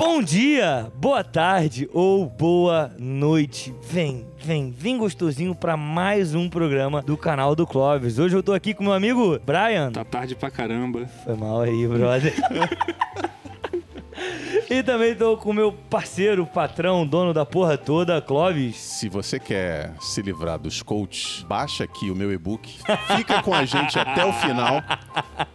Bom dia, boa tarde ou boa noite. Vem, vem, vem gostosinho pra mais um programa do canal do Clóvis. Hoje eu tô aqui com meu amigo Brian. Tá tarde pra caramba. Foi mal aí, brother. E também tô com meu parceiro, patrão, dono da porra toda, Clóvis. Se você quer se livrar dos coaches, baixa aqui o meu e-book. Fica com a gente até o final,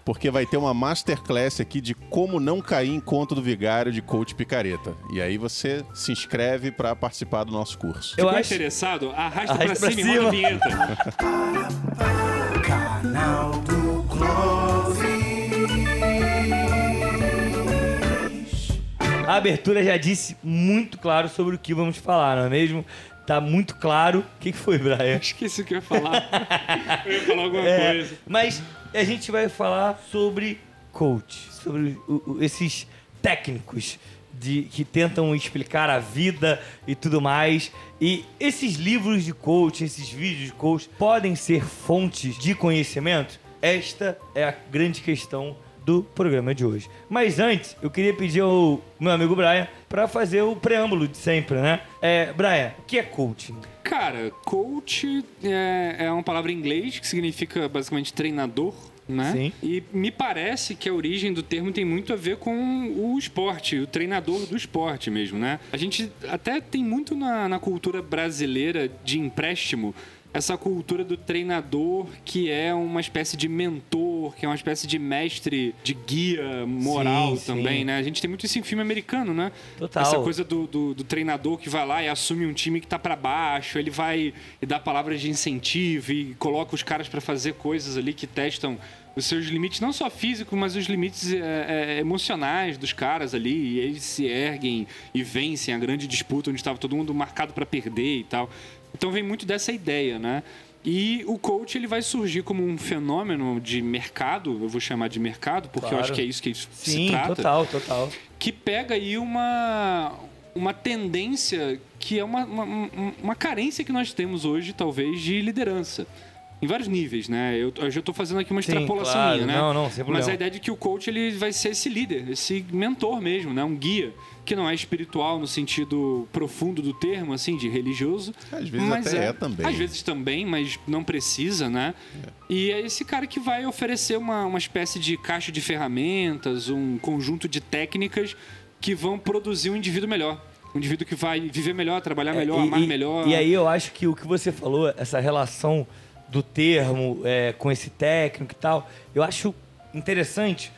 porque vai ter uma masterclass aqui de como não cair em conta do vigário de coach picareta. E aí você se inscreve para participar do nosso curso. Eu Ficou acho- interessado? Arrasta, Arrasta pra pra cima e roda a cima. vinheta. Canal do Clóvis. A abertura já disse muito claro sobre o que vamos falar, não é mesmo? Tá muito claro. O que, que foi, Brian? Esqueci o que eu ia falar. Eu ia falar alguma É, coisa. mas a gente vai falar sobre coach, sobre o- o- esses técnicos de, que tentam explicar a vida e tudo mais. E esses livros de coach, esses vídeos de coach, podem ser fontes de conhecimento? Esta é a grande questão do programa de hoje. Mas antes, eu queria pedir ao meu amigo Brian para fazer o preâmbulo de sempre, né? É, Brian, o que é coaching? Cara, coach é, é uma palavra em inglês que significa basicamente treinador. Né? Sim. E me parece que a origem do termo tem muito a ver com o esporte, o treinador do esporte mesmo, né? A gente até tem muito na, na cultura brasileira de empréstimo essa cultura do treinador que é uma espécie de mentor, que é uma espécie de mestre, de guia moral Sim, sim. também, né? A gente tem muito isso em filme americano, né? Total. Essa coisa do, do, do treinador que vai lá e assume um time que tá pra baixo, ele vai e dá palavras de incentivo e coloca os caras pra fazer coisas ali que testam os seus limites, não só físicos, mas os limites é, é, emocionais dos caras ali. E eles se erguem e vencem a grande disputa onde estava todo mundo marcado pra perder e tal. Então vem muito dessa ideia, né? E o coach ele vai surgir como um fenômeno de mercado, eu vou chamar de mercado, porque eu Claro. acho que é isso que se Sim, trata total, total. que pega aí uma, uma tendência que é uma, uma, uma carência que nós temos hoje, talvez, de liderança. Em vários níveis, né? Eu, eu já estou fazendo aqui uma Sim, extrapolação claro. minha, né? Não, não, sem Mas problema. a ideia de que o coach ele vai ser esse líder, esse mentor mesmo, né? Um guia que não é espiritual no sentido profundo do termo, assim, de religioso. Às vezes mas até é também. Às vezes também, mas não precisa, né? E é esse cara que vai oferecer uma, uma espécie de caixa de ferramentas, um conjunto de técnicas que vão produzir um indivíduo melhor. Um indivíduo que vai viver melhor, trabalhar melhor, É, e, amar e- melhor. E aí eu acho que o que você falou, essa relação do termo é, com esse técnico e tal, eu acho interessante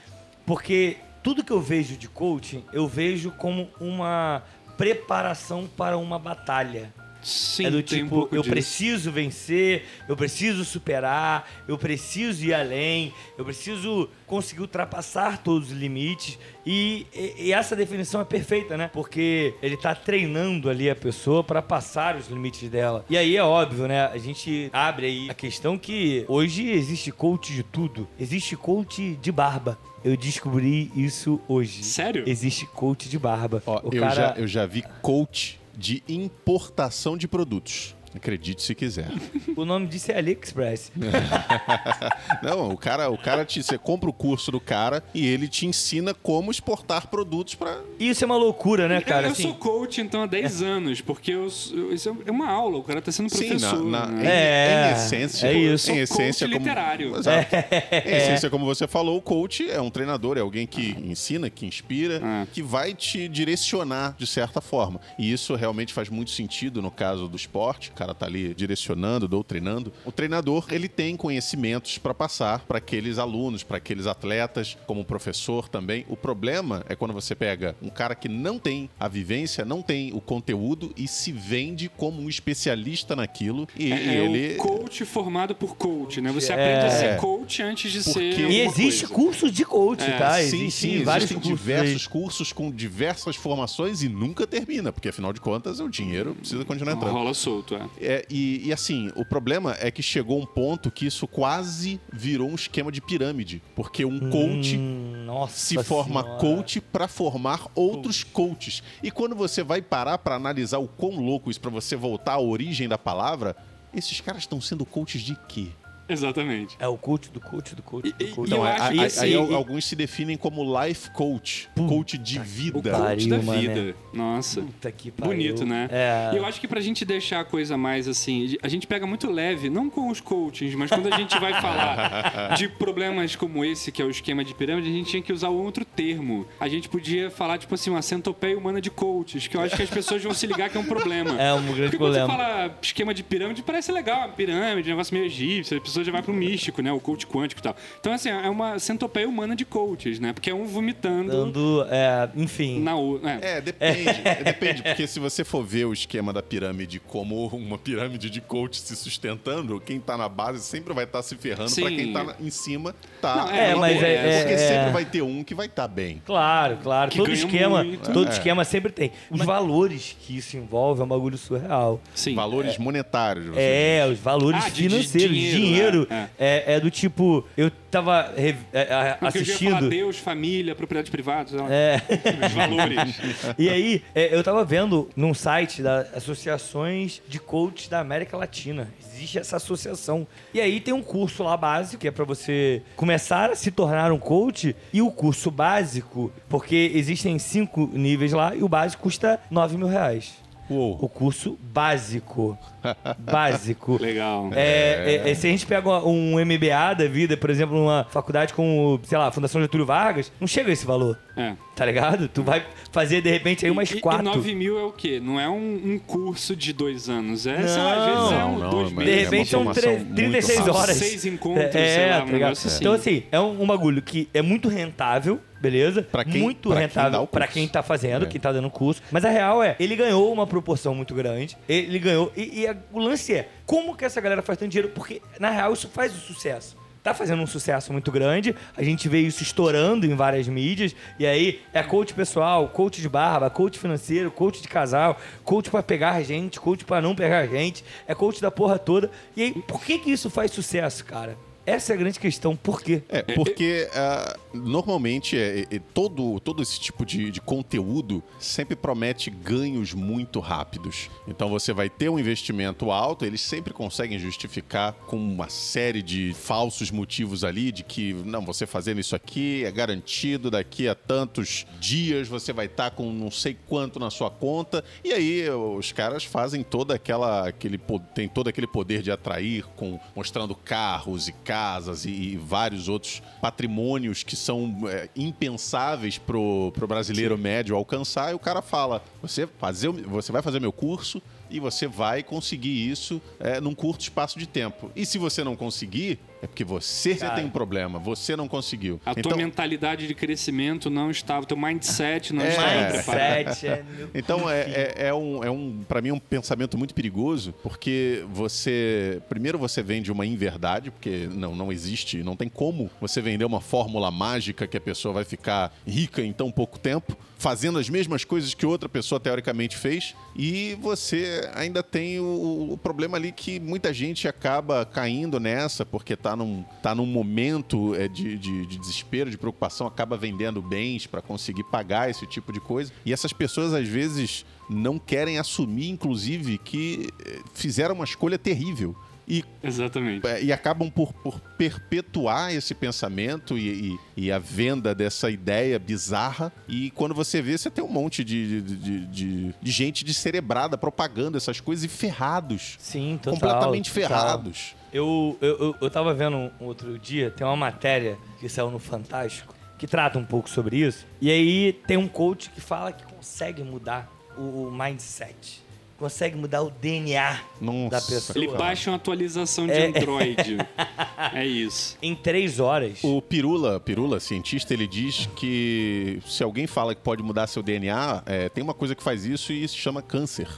porque tudo que eu vejo de coaching, eu vejo como uma preparação para uma batalha. Sim, é do um tipo, pouco eu disso. preciso vencer, eu preciso superar, eu preciso ir além, eu preciso conseguir ultrapassar todos os limites. E, e- e essa definição é perfeita, né? Porque ele tá treinando ali a pessoa para passar os limites dela. E aí é óbvio, né? A gente abre aí a questão que hoje existe coach de tudo. Existe coach de barba. Eu descobri isso hoje. Sério? Existe coach de barba. Ó, o eu, cara... já, eu já vi coach de importação de produtos. Acredite se quiser. O nome disso é AliExpress. Não, o cara, o cara te, você compra o curso do cara e ele te ensina como exportar produtos para Isso é uma loucura, né, cara? eu Assim, sou coach, então, há 10 anos, porque eu, eu- isso é uma aula, o cara tá sendo Sim, professor. na, na- né? em, É, em essência. é isso. Em essência, coach como, literário. Exato. Em essência, como você falou, o coach é um treinador, é alguém que ensina, que inspira, É. que vai te direcionar de certa forma. E isso realmente faz muito sentido no caso do esporte. O cara tá ali direcionando, doutrinando. O treinador, ele tem conhecimentos para passar para aqueles alunos, para aqueles atletas, como professor também. O problema é quando você pega um cara que não tem a vivência, não tem o conteúdo e se vende como um especialista naquilo e É, é ele o coach formado por coach, né? Você É. aprende a ser coach antes de Porque- ser. E existe coisa. curso de coach, É, tá? Sim, Existem sim, vários existem cursos diversos aí. cursos com diversas formações e nunca termina, porque afinal de contas o dinheiro precisa continuar entrando. Rola solto, é. É, e, e assim, o problema é que chegou um ponto que isso quase virou um esquema de pirâmide, porque um coach Hum, nossa se forma senhora. coach para formar outros coaches. E quando você vai parar para analisar o quão louco isso para você voltar à origem da palavra, esses caras estão sendo coaches de quê? Exatamente. É o coach do coach do coach do E- coach. e eu Então, acho aí, assim, aí e- alguns se definem como life coach, coach de O vida. pariu. coach da mané. vida. Nossa. Puta que pariu. Bonito, né? É. E eu acho que pra gente deixar a coisa mais assim, a gente pega muito leve, não com os coachings, mas quando a gente vai falar de problemas como esse, que é o esquema de pirâmide, a gente tinha que usar um outro termo. A gente podia falar, tipo assim, uma centopeia humana de coaches, que eu acho que as pessoas vão se ligar que é um problema. É um grande Porque quando problema. você fala esquema de pirâmide, parece legal, uma pirâmide, um negócio meio egípcio, a pessoa já vai pro místico, né? O coach quântico e tal. Então, assim, é uma centopeia humana de coaches, né? Porque é um vomitando Dando, é, enfim. na. É. É, depende. É, depende, porque se você for ver o esquema da pirâmide como uma pirâmide de coach se sustentando, quem tá na base sempre vai estar se ferrando pra Sim. quem tá em cima tá. Não, é, uma mas boa, é- Porque é- sempre é. vai ter um que vai estar bem. Claro, claro. Que todo esquema, muito. todo É. esquema sempre tem. Os valores que isso envolve é um bagulho surreal. Sim. Valores monetários. você É, os valores Ah, financeiros. dinheiro, dinheiro é, é, é do tipo, eu tava é, é, ia falar assistindo. Deus, família, propriedade privada, sei lá, É. os valores. E aí, é, eu tava vendo num site das associações de coaches da América Latina. Existe essa associação. E aí tem um curso lá básico, que é pra você começar a se tornar um coach. E o curso básico, porque existem cinco níveis lá, e o básico custa 9 mil reais. Uou. O curso básico. Básico. Legal. É, é, é, se a gente pega um MBA da vida, por exemplo, numa faculdade como, sei lá, Fundação Getúlio Vargas, não chega a esse valor. É. Tá ligado? Tu vai fazer, de repente, aí umas E- quatro. E 9 mil é o quê? Não é um, um curso de dois anos. É, sei lá, às Não. vezes é Não, um, não, dois De é meses. uma repente são formação tre- muito 36 rápida. horas. Seis encontros, é, sei lá, tá um ligado? assim. Então, assim, é um, um bagulho que é muito rentável, beleza? Pra quem- muito pra rentável curso. quem tá fazendo, É. quem tá dando curso. Mas a real é, ele ganhou uma proporção muito grande. Ele ganhou. E, e a- o lance é, como que essa galera faz tanto dinheiro? Porque, na real, isso faz o sucesso. Tá fazendo um sucesso muito grande, a gente vê isso estourando em várias mídias, e aí é coach pessoal, coach de barba, coach financeiro, coach de casal, coach pra pegar gente, coach pra não pegar gente, é coach da porra toda. E aí, por que que isso faz sucesso, cara? Essa é a grande questão, por quê? É, porque ah, normalmente é, é, é, todo, todo esse tipo de, de conteúdo sempre promete ganhos muito rápidos. Então você vai ter um investimento alto, eles sempre conseguem justificar com uma série de falsos motivos ali, de que, não, você fazendo isso aqui é garantido, daqui a tantos dias você vai estar com não sei quanto na sua conta. E aí os caras fazem toda aquela. Aquele, tem todo aquele poder de atrair, com mostrando carros e casas e, e vários outros patrimônios que são é, impensáveis pro, pro brasileiro médio alcançar. E o cara fala: você, fazer, você vai fazer meu curso e você vai conseguir isso é, num curto espaço de tempo. E se você não conseguir, é porque você Cara. tem um problema, você não conseguiu. A tua Então- mentalidade de crescimento não estava, o teu mindset não É. estava preparado. Mindset é... Então é, é, é um, é um para mim, um pensamento muito perigoso, porque você. Primeiro você vende uma inverdade, porque não, não existe, não tem como você vender uma fórmula mágica que a pessoa vai ficar rica em tão pouco tempo, fazendo as mesmas coisas que outra pessoa teoricamente fez, e você ainda tem o, o problema ali que muita gente acaba caindo nessa, porque tá num, tá num momento é, de, de, de desespero, de preocupação, acaba vendendo bens para conseguir pagar esse tipo de coisa. E essas pessoas, às vezes, não querem assumir, inclusive, que eh, fizeram uma escolha terrível. E Exatamente. é, e acabam por, por perpetuar esse pensamento e, e- e a venda dessa ideia bizarra. E quando você vê, você tem um monte de, de, de- de- de gente descerebrada propagando essas coisas e ferrados. Sim, total. completamente total. ferrados. Eu, eu, eu, eu tava vendo um outro dia, tem uma matéria que saiu no Fantástico, que trata um pouco sobre isso. E aí tem um coach que fala que consegue mudar o, o mindset. Consegue mudar o DNA Nossa, da pessoa. Ele baixa uma atualização de É. Android. é isso. Em três horas. O Pirula, Pirula, cientista, ele diz que se alguém fala que pode mudar seu DNA, é, tem uma coisa que faz isso e se chama câncer.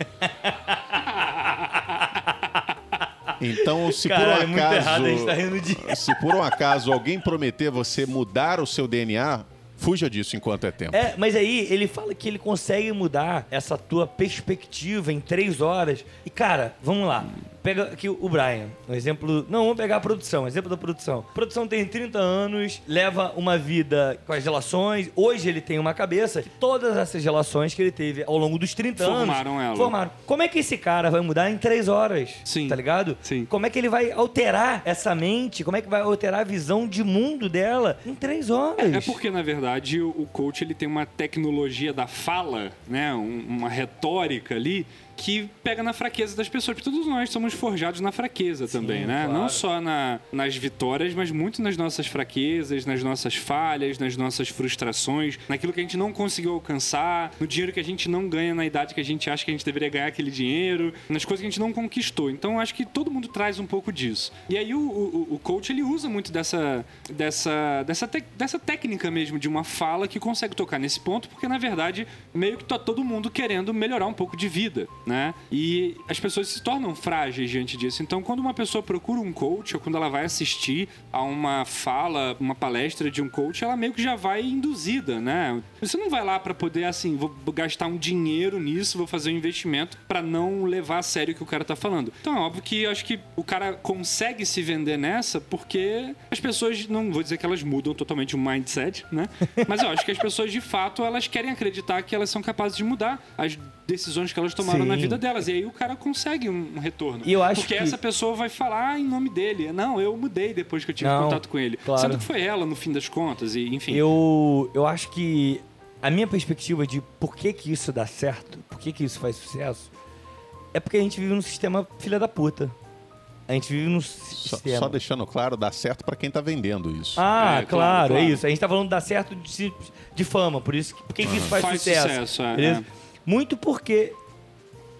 Então, se Caralho, por é um muito acaso, errado, a gente tá rindo de... se por um acaso alguém prometer você mudar o seu DNA, fuja disso enquanto é tempo. É, mas aí ele fala que ele consegue mudar essa tua perspectiva em três horas. E, cara, vamos lá. Pega aqui o Brian, um exemplo. Não, vamos pegar a produção, exemplo da produção. A produção tem 30 anos, leva uma vida com as relações. Hoje ele tem uma cabeça. Todas essas relações que ele teve ao longo dos 30 anos. Formaram ela. Formaram. Como é que esse cara vai mudar em três horas? Sim. Tá ligado? Sim. Como é que ele vai alterar essa mente? Como é que vai alterar a visão de mundo dela em três horas? É porque, na verdade, o coach ele tem uma tecnologia da fala, né? um- uma retórica ali que pega na fraqueza das pessoas. Porque todos nós somos forjados na fraqueza também, né? claro. Não só na- nas vitórias, mas muito nas nossas fraquezas, nas nossas falhas, nas nossas frustrações, naquilo que a gente não conseguiu alcançar, no dinheiro que a gente não ganha na idade que a gente acha que a gente deveria ganhar aquele dinheiro, nas coisas que a gente não conquistou. Então, acho que todo mundo traz um pouco disso. E aí, o, o, o coach, ele usa muito dessa, dessa, dessa, tec- dessa técnica mesmo de uma fala que consegue tocar nesse ponto, porque, na verdade, meio que tá todo mundo querendo melhorar um pouco de vida, né? E as pessoas se tornam frágeis diante disso. Então, quando uma pessoa procura um coach, ou quando ela vai assistir a uma fala, uma palestra de um coach, ela meio que já vai induzida, né? Você não vai lá para poder, assim, vou gastar um dinheiro nisso, vou fazer um investimento para não levar a sério o que o cara tá falando. Então, é óbvio que acho que o cara consegue se vender nessa porque as pessoas, não vou dizer que elas mudam totalmente o mindset, né? Mas eu acho que as pessoas, de fato, elas querem acreditar que elas são capazes de mudar as decisões que elas tomaram Sim. na vida delas. E aí o cara consegue um um retorno. E eu acho Porque que- essa pessoa vai falar em nome dele. Não, eu mudei depois que eu tive Não, contato com ele. claro. Sendo que foi ela, no fim das contas, e enfim. Eu, eu acho que a minha perspectiva de por que, que isso dá certo, por que, que isso faz sucesso, é porque a gente vive num sistema filha da puta. A gente vive num Só, sistema. só deixando claro, dá certo pra quem tá vendendo isso. Ah, É, claro, claro, é isso. A gente tá falando de dar certo de, de fama, por isso que, por que que isso faz, Faz sucesso. sucesso, é, beleza? é. Muito porque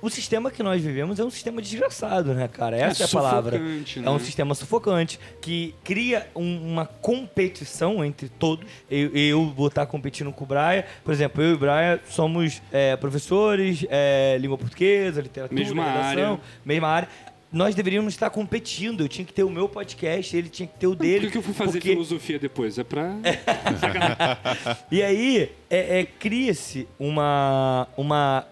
o sistema que nós vivemos é um sistema desgraçado, né, cara? Essa é, É a palavra. sufocante, É um né? sistema sufocante que cria um- uma competição entre todos. Eu, eu vou estar competindo com o Brian. Por exemplo, eu e o Brian somos é, professores, é, língua portuguesa, literatura, Mesma redação, área. mesma área. Nós deveríamos estar competindo. Eu tinha que ter o meu podcast, ele tinha que ter o Por dele. que, que eu fui fazer porque- filosofia depois? É pra. e aí, é, é, cria-se uma, uma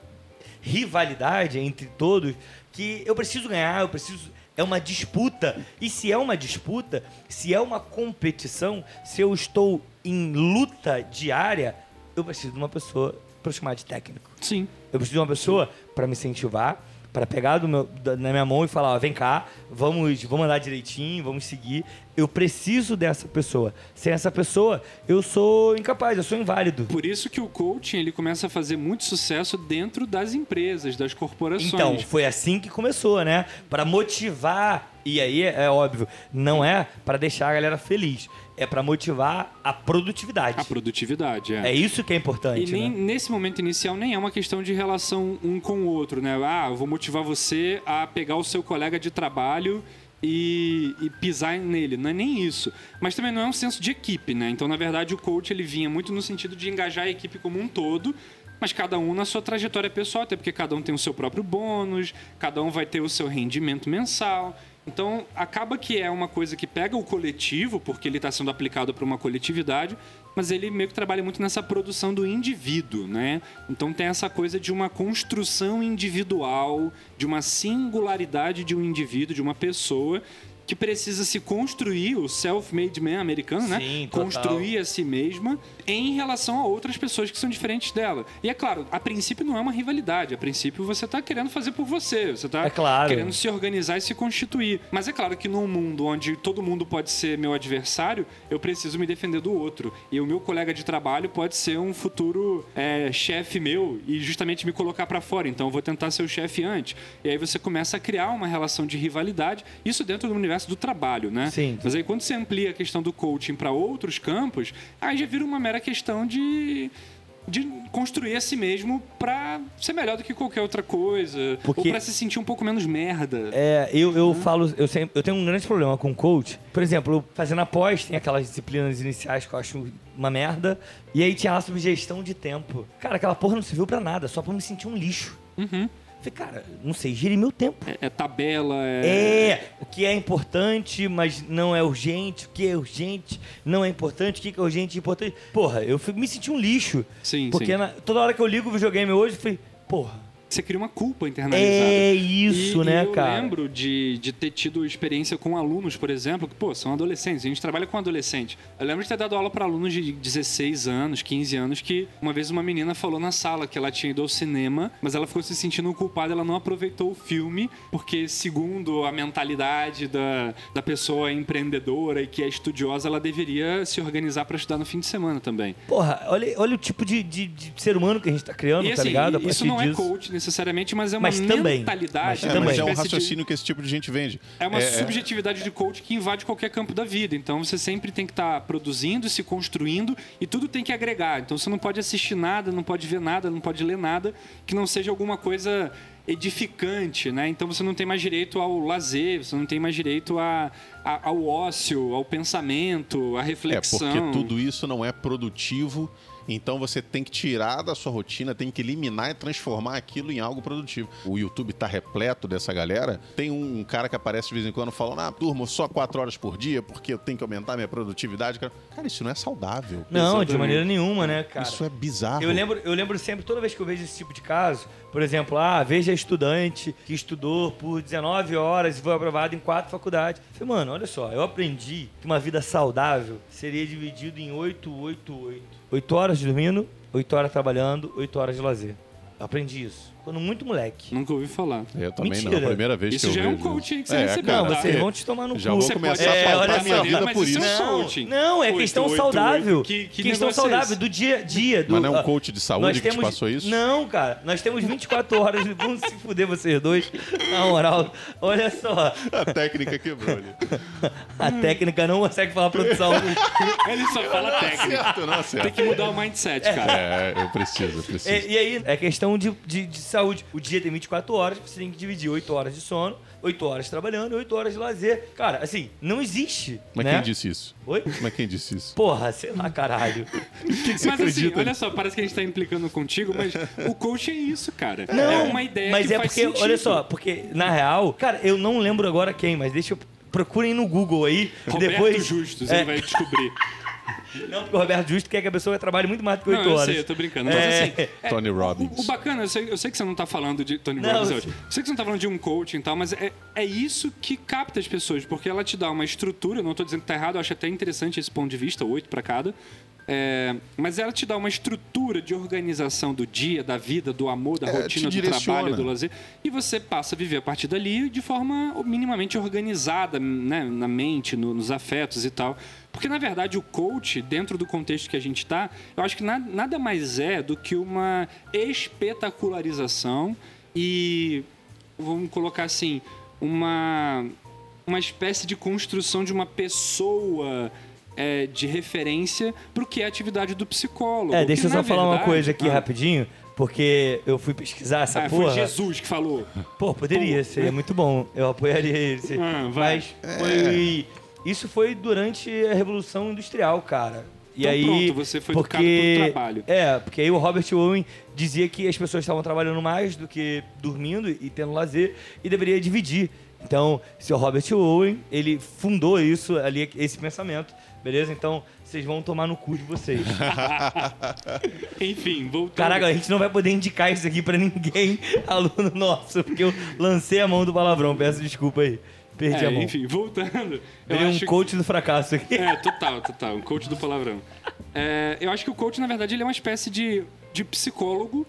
rivalidade entre todos que eu preciso ganhar, eu preciso. É uma disputa. E se é uma disputa, se é uma competição, se eu estou em luta diária, eu preciso de uma pessoa para chamar de técnico. Sim. Eu preciso de uma pessoa para me incentivar, para pegar do meu, da- na minha mão e falar, ó, vem cá, vamos, vamos andar direitinho, vamos seguir. Eu preciso dessa pessoa. Sem essa pessoa, eu sou incapaz, eu sou inválido. Por isso que o coaching ele começa a fazer muito sucesso dentro das empresas, das corporações. Então, foi assim que começou, né? Para motivar. E aí, é óbvio, não é para deixar a galera feliz. É para motivar a produtividade. a produtividade, é. É isso que é importante, E nem, né? nesse momento inicial nem é uma questão de relação um com o outro, né? Ah, eu vou motivar você a pegar o seu colega de trabalho e, e pisar nele. Não é nem isso. Mas também não é um senso de equipe, né? Então, na verdade, o coach ele vinha muito no sentido de engajar a equipe como um todo. Mas cada um na sua trajetória pessoal, até porque cada um tem o seu próprio bônus, cada um vai ter o seu rendimento mensal. Então, acaba que é uma coisa que pega o coletivo, porque ele está sendo aplicado para uma coletividade, mas ele meio que trabalha muito nessa produção do indivíduo, né? Então tem essa coisa de uma construção individual, de uma singularidade de um indivíduo, de uma pessoa que precisa se construir, o self-made man americano, né? Sim, total. Construir a si mesma em relação a outras pessoas que são diferentes dela. E é claro, a princípio não é uma rivalidade, a princípio você está querendo fazer por você, você está É claro. querendo se organizar e se constituir. Mas é claro que num mundo onde todo mundo pode ser meu adversário, eu preciso me defender do outro. E o meu colega de trabalho pode ser um futuro é, chefe meu e justamente me colocar para fora. Então eu vou tentar ser o chefe antes. E aí você começa a criar uma relação de rivalidade, isso dentro do universo do trabalho, né? Sim. Mas aí quando você amplia a questão do coaching para outros campos, aí já vira uma mera questão de de construir a si mesmo pra ser melhor do que qualquer outra coisa. Porque- Ou pra se sentir um pouco menos merda. É, eu, eu falo, eu, sempre, eu tenho um grande problema com coach. Por exemplo, fazendo após, tem aquelas disciplinas iniciais que eu acho uma merda. E aí tinha lá sobre gestão de tempo. Cara, aquela porra não serviu pra nada, só pra me sentir um lixo. Uhum. Falei, cara, não sei, gire meu tempo. É, é tabela, é. É, o que é importante, mas não é urgente, o que é urgente, não é importante, o que é urgente e importante. Porra, eu me senti um lixo. Sim, Porque sim. na- toda hora que eu ligo o videogame hoje, eu falei, porra, você cria uma culpa internalizada. É isso, E- né, eu cara? lembro de, de ter tido experiência com alunos, por exemplo, que, pô, são adolescentes. A gente trabalha com adolescente. Eu lembro de ter dado aula para alunos de 16 anos, 15 anos, que uma vez uma menina falou na sala que ela tinha ido ao cinema, mas ela ficou se sentindo culpada, ela não aproveitou o filme, porque, segundo a mentalidade da, da pessoa empreendedora e que é estudiosa, ela deveria se organizar para estudar no fim de semana também. Porra, olha, olha o tipo de, de- de ser humano que a gente tá criando, E tá assim, ligado? A isso não é disso. coach necessariamente, mas é uma Mas também. mentalidade. Mas É, também. mas é um de- raciocínio que esse tipo de gente vende. É uma subjetividade de coach que invade qualquer campo da vida. Então você sempre tem que estar produzindo, se construindo e tudo tem que agregar. Então você não pode assistir nada, não pode ver nada, não pode ler nada que não seja alguma coisa edificante, né? Então você não tem mais direito ao lazer, você não tem mais direito a, a- ao ócio, ao pensamento, à É, reflexão. porque tudo isso não é produtivo, então você tem que tirar da sua rotina, tem que eliminar e transformar aquilo em algo produtivo. O YouTube tá repleto dessa galera. Tem um cara que aparece de vez em quando falando: ah, turma, só quatro horas por dia porque eu tenho que aumentar minha produtividade. Cara, isso não é saudável. Não, de maneira nenhuma, né, cara? Isso é bizarro. Eu lembro, eu lembro sempre, toda vez que eu vejo esse tipo de caso, por exemplo, ah, veja estudante que estudou por 19 horas e foi aprovado em quatro faculdades. Eu falei, mano, olha só, eu aprendi que uma vida saudável seria dividida em 8, 8, 8. 8 horas dormindo, 8 horas trabalhando, 8 horas de lazer. Eu aprendi isso. Quando muito moleque. Nunca ouvi falar. Eu também não. Mentira. A primeira vez Isso que eu já é um vejo coach aí que você É, recebeu, Não, cara, tá? vocês é. vão te tomar no Já cu. vou Você começar pode a É, pautar minha vida Mas por isso isso. é um Não, coaching. não, é questão oito, saudável. oito. Que- que questão é saudável esse? do dia a dia. Do, Mas não é um coach de saúde que te passou isso? Não, cara. Nós temos 24 horas. Vamos se fuder vocês dois. Na moral, olha só. A técnica quebrou ali. A técnica não consegue falar produção. Ele só fala técnica. Certo, não Tem acerta. que mudar o mindset, cara. É, eu preciso, eu preciso. E, e aí, é questão de, de, de saúde. O dia tem 24 horas, você tem que dividir 8 horas de sono, 8 horas trabalhando e 8 horas de lazer. Cara, assim, não existe. Mas né? quem disse isso? Oi? Mas quem disse isso? Porra, sei lá, caralho. Mas assim, acredita olha só, parece que a gente tá implicando contigo, mas o coach é isso, cara. Não, é uma ideia mas que é faz porque, sentido. olha só, porque na real, cara, eu não lembro agora quem, mas deixa eu. Procurem no Google aí. Roberto depois. Justus, É, ele vai descobrir. Não, porque o Roberto Justo quer que a pessoa trabalhe muito mais do que 8 Não, eu horas. sei, eu tô brincando. Mas É. assim, é, Tony o- Robbins. O, bacana, eu sei, eu sei que você não tá falando de Tony Não, Robbins eu hoje. sei. Eu sei que você não tá falando de um coaching e tal, mas é, é isso que capta as pessoas, porque ela te dá uma estrutura, eu não tô dizendo que tá errado, eu acho até interessante esse ponto de vista, oito pra cada. É, mas ela te dá uma estrutura de organização do dia, da vida, do amor, da É, rotina, do trabalho, do lazer. E você passa a viver a partir dali de forma minimamente organizada, né, na mente, no- nos afetos e tal. Porque, na verdade, o coach, dentro do contexto que a gente está, eu acho que na- nada mais é do que uma espetacularização e, vamos colocar assim, uma, uma espécie de construção de uma pessoa é, de referência para o que é a atividade do psicólogo. É, que, deixa eu na só falar uma verdade- coisa aqui Ah, rapidinho, porque eu fui pesquisar essa ah, foi porra. Jesus que falou. Pô, poderia, seria muito bom. Eu apoiaria ele. Ah, vai. Mas foi. Isso foi durante a Revolução Industrial, cara. E Então aí, pronto, você foi porque, educado pelo trabalho. É, porque aí o Robert Owen dizia que as pessoas estavam trabalhando mais do que dormindo e tendo lazer e deveria dividir. Então, se o Robert Owen, ele fundou isso ali, esse pensamento, beleza? Então, vocês vão tomar no cu de vocês. Enfim, voltando. Caraca, a gente não vai poder indicar isso aqui pra ninguém, aluno nosso, porque eu lancei a mão do palavrão. Peço desculpa aí. Perdi É, a mão. enfim, voltando. Eu Virei um coach do fracasso aqui. É, total, total. Um coach do palavrão. É, eu acho que o coach, na verdade, ele é uma espécie de, de psicólogo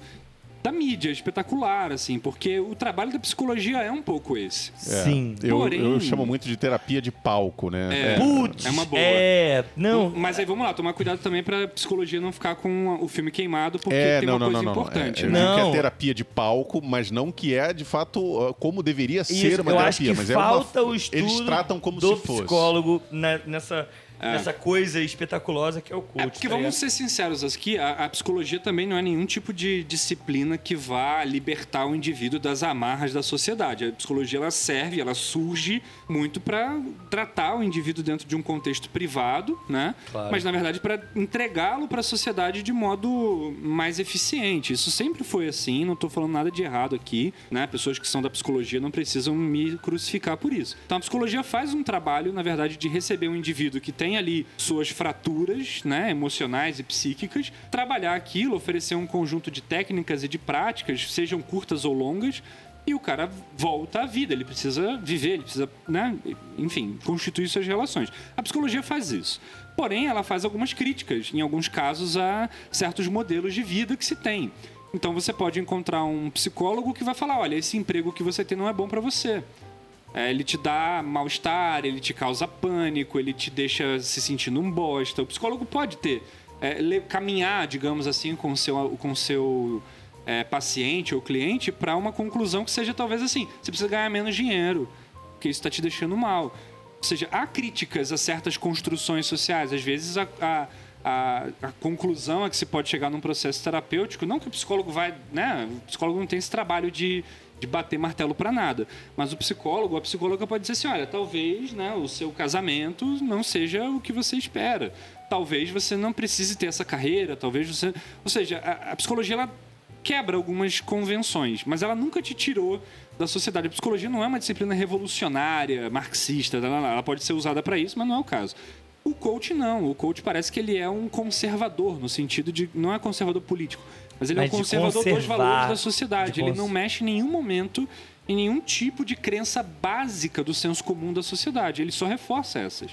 da mídia, espetacular, assim, porque o trabalho da psicologia é um pouco esse. É, Sim. Eu, Porém- eu chamo muito de terapia de palco, né? É. Putz, É uma boa. É, não. Mas aí vamos lá, tomar cuidado também pra psicologia não ficar com o filme queimado, porque É, tem não, uma não, coisa não, não. importante. É, eu né? digo que Não. é terapia de palco, mas não que é de fato como deveria ser Isso, uma eu terapia. acho que mas falta é uma... o estudo Eles tratam como do se fosse. psicólogo na- nessa, nessa coisa espetaculosa que é o coach. É porque tá vamos ser sinceros aqui, a, a psicologia também não é nenhum tipo de disciplina que vá libertar o indivíduo das amarras da sociedade. A psicologia ela serve, ela surge muito para tratar o indivíduo dentro de um contexto privado, né? Claro. Mas na verdade para entregá-lo para a sociedade de modo mais eficiente. Isso sempre foi assim, não estou falando nada de errado aqui, né? Pessoas que são da psicologia não precisam me crucificar por isso. Então a psicologia faz um trabalho, na verdade, de receber um indivíduo que tem tem ali suas fraturas, né, emocionais e psíquicas, trabalhar aquilo, oferecer um conjunto de técnicas e de práticas, sejam curtas ou longas, e o cara volta à vida, ele precisa viver, ele precisa, né, enfim, constituir suas relações. A psicologia faz isso. Porém, ela faz algumas críticas, em alguns casos, a certos modelos de vida que se tem. Então você pode encontrar um psicólogo que vai falar: olha, esse emprego que você tem não é bom para você. É, ele te dá mal-estar, ele te causa pânico, ele te deixa se sentindo um bosta. O psicólogo pode ter, é, le- caminhar, digamos assim, com seu, com seu é, paciente ou cliente para uma conclusão que seja talvez assim: você precisa ganhar menos dinheiro, porque isso está te deixando mal. Ou seja, há críticas a certas construções sociais. Às vezes a, a, a, a conclusão a que se pode chegar num processo terapêutico, não que o psicólogo vai, né? O psicólogo não tem esse trabalho de, de bater martelo para nada. Mas o psicólogo, a psicóloga pode dizer assim, olha, talvez né, o seu casamento não seja o que você espera. Talvez você não precise ter essa carreira, talvez você... Ou seja, a, a psicologia, ela quebra algumas convenções, mas ela nunca te tirou da sociedade. A psicologia não é uma disciplina revolucionária, marxista, ela pode ser usada para isso, mas não é o caso. O coach não. O coach parece que ele é um conservador, no sentido de. Não é conservador político, mas ele é Mas um de conservador dos valores da sociedade. de Ele não mexe em nenhum momento em nenhum tipo de crença básica do senso comum da sociedade. Ele só reforça essas.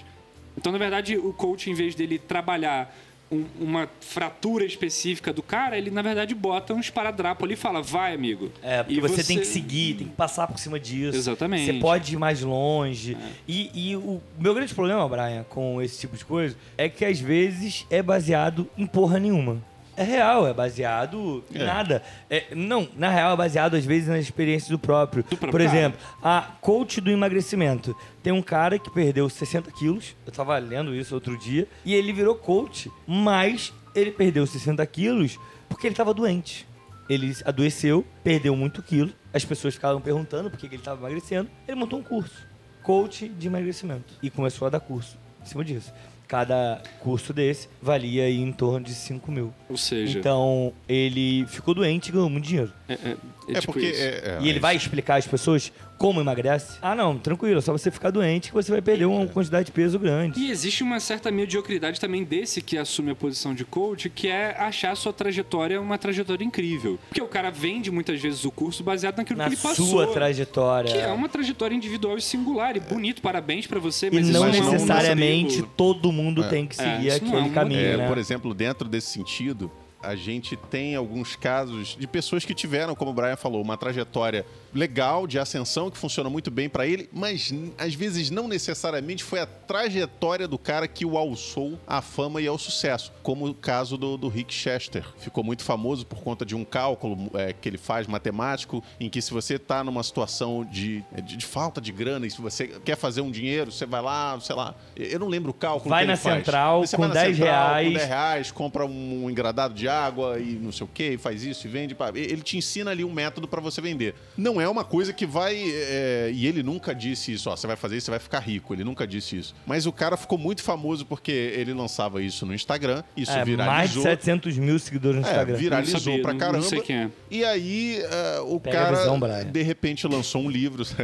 Então, na verdade, o coach, em vez dele trabalhar um- uma fratura específica do cara, ele, na verdade, bota um esparadrapo ali e fala, vai, amigo. É, porque E você, tem que seguir, tem que passar por cima disso. Exatamente. É. Você pode ir mais longe. E, e o meu grande problema, Brian, com esse tipo de coisa, é que às vezes é baseado em porra nenhuma. É real, é baseado em É. nada. É, não, na real é baseado às vezes nas experiências do próprio. próprio Por cara. exemplo, a coach do emagrecimento. Tem um cara que perdeu 60 quilos, eu tava lendo isso outro dia, e ele virou coach, mas ele perdeu 60 quilos porque ele tava doente. Ele adoeceu, perdeu muito quilo, as pessoas ficavam perguntando por que ele estava emagrecendo, ele montou um curso, coach de emagrecimento, e começou a dar curso em cima disso. Cada curso desse valia aí em torno de 5 mil. Ou seja, Então, ele ficou doente e ganhou muito dinheiro. é, é- é É tipo porque. isso. é- é, E ele é vai explicar às pessoas como emagrece? Ah, não, tranquilo, é só você ficar doente que você vai perder uma quantidade de peso grande. E existe uma certa mediocridade também desse que assume a posição de coach, que é achar a sua trajetória uma trajetória incrível. Porque o cara vende muitas vezes o curso baseado naquilo Na que ele passou. sua trajetória. Que é uma trajetória individual e singular. E bonito, parabéns pra você, E mas não é um necessariamente modelo. todo mundo tem que seguir não é aquele um caminho, É, né? Por exemplo, dentro desse sentido, a gente tem alguns casos de pessoas que tiveram, como o Brian falou, uma trajetória legal de ascensão que funciona muito bem pra ele, mas às vezes não necessariamente foi a trajetória do cara que o alçou à fama e ao sucesso, como o caso do, do Rick Chester. Ficou muito famoso por conta de um cálculo é, que ele faz matemático, em que se você tá numa situação de, de, de falta de grana e se você quer fazer um dinheiro, você vai lá, sei lá, eu não lembro o cálculo Vai que na central com vai na 10 central reais. Com 10 reais, compra um engradado de água e não sei o que, faz isso e vende. Ele te ensina ali um método pra você vender. Não é uma coisa que vai. é, E ele nunca disse isso, ó, você vai fazer isso, você vai ficar rico. Ele nunca disse isso. Mas o cara ficou muito famoso porque ele lançava isso no Instagram, isso É, mais de viralizou. 700 mil seguidores no É, Instagram. viralizou Não sabia, pra caramba. não sei quem é. E aí, eh, o Pega cara, visão, Brian. de repente, lançou um livro.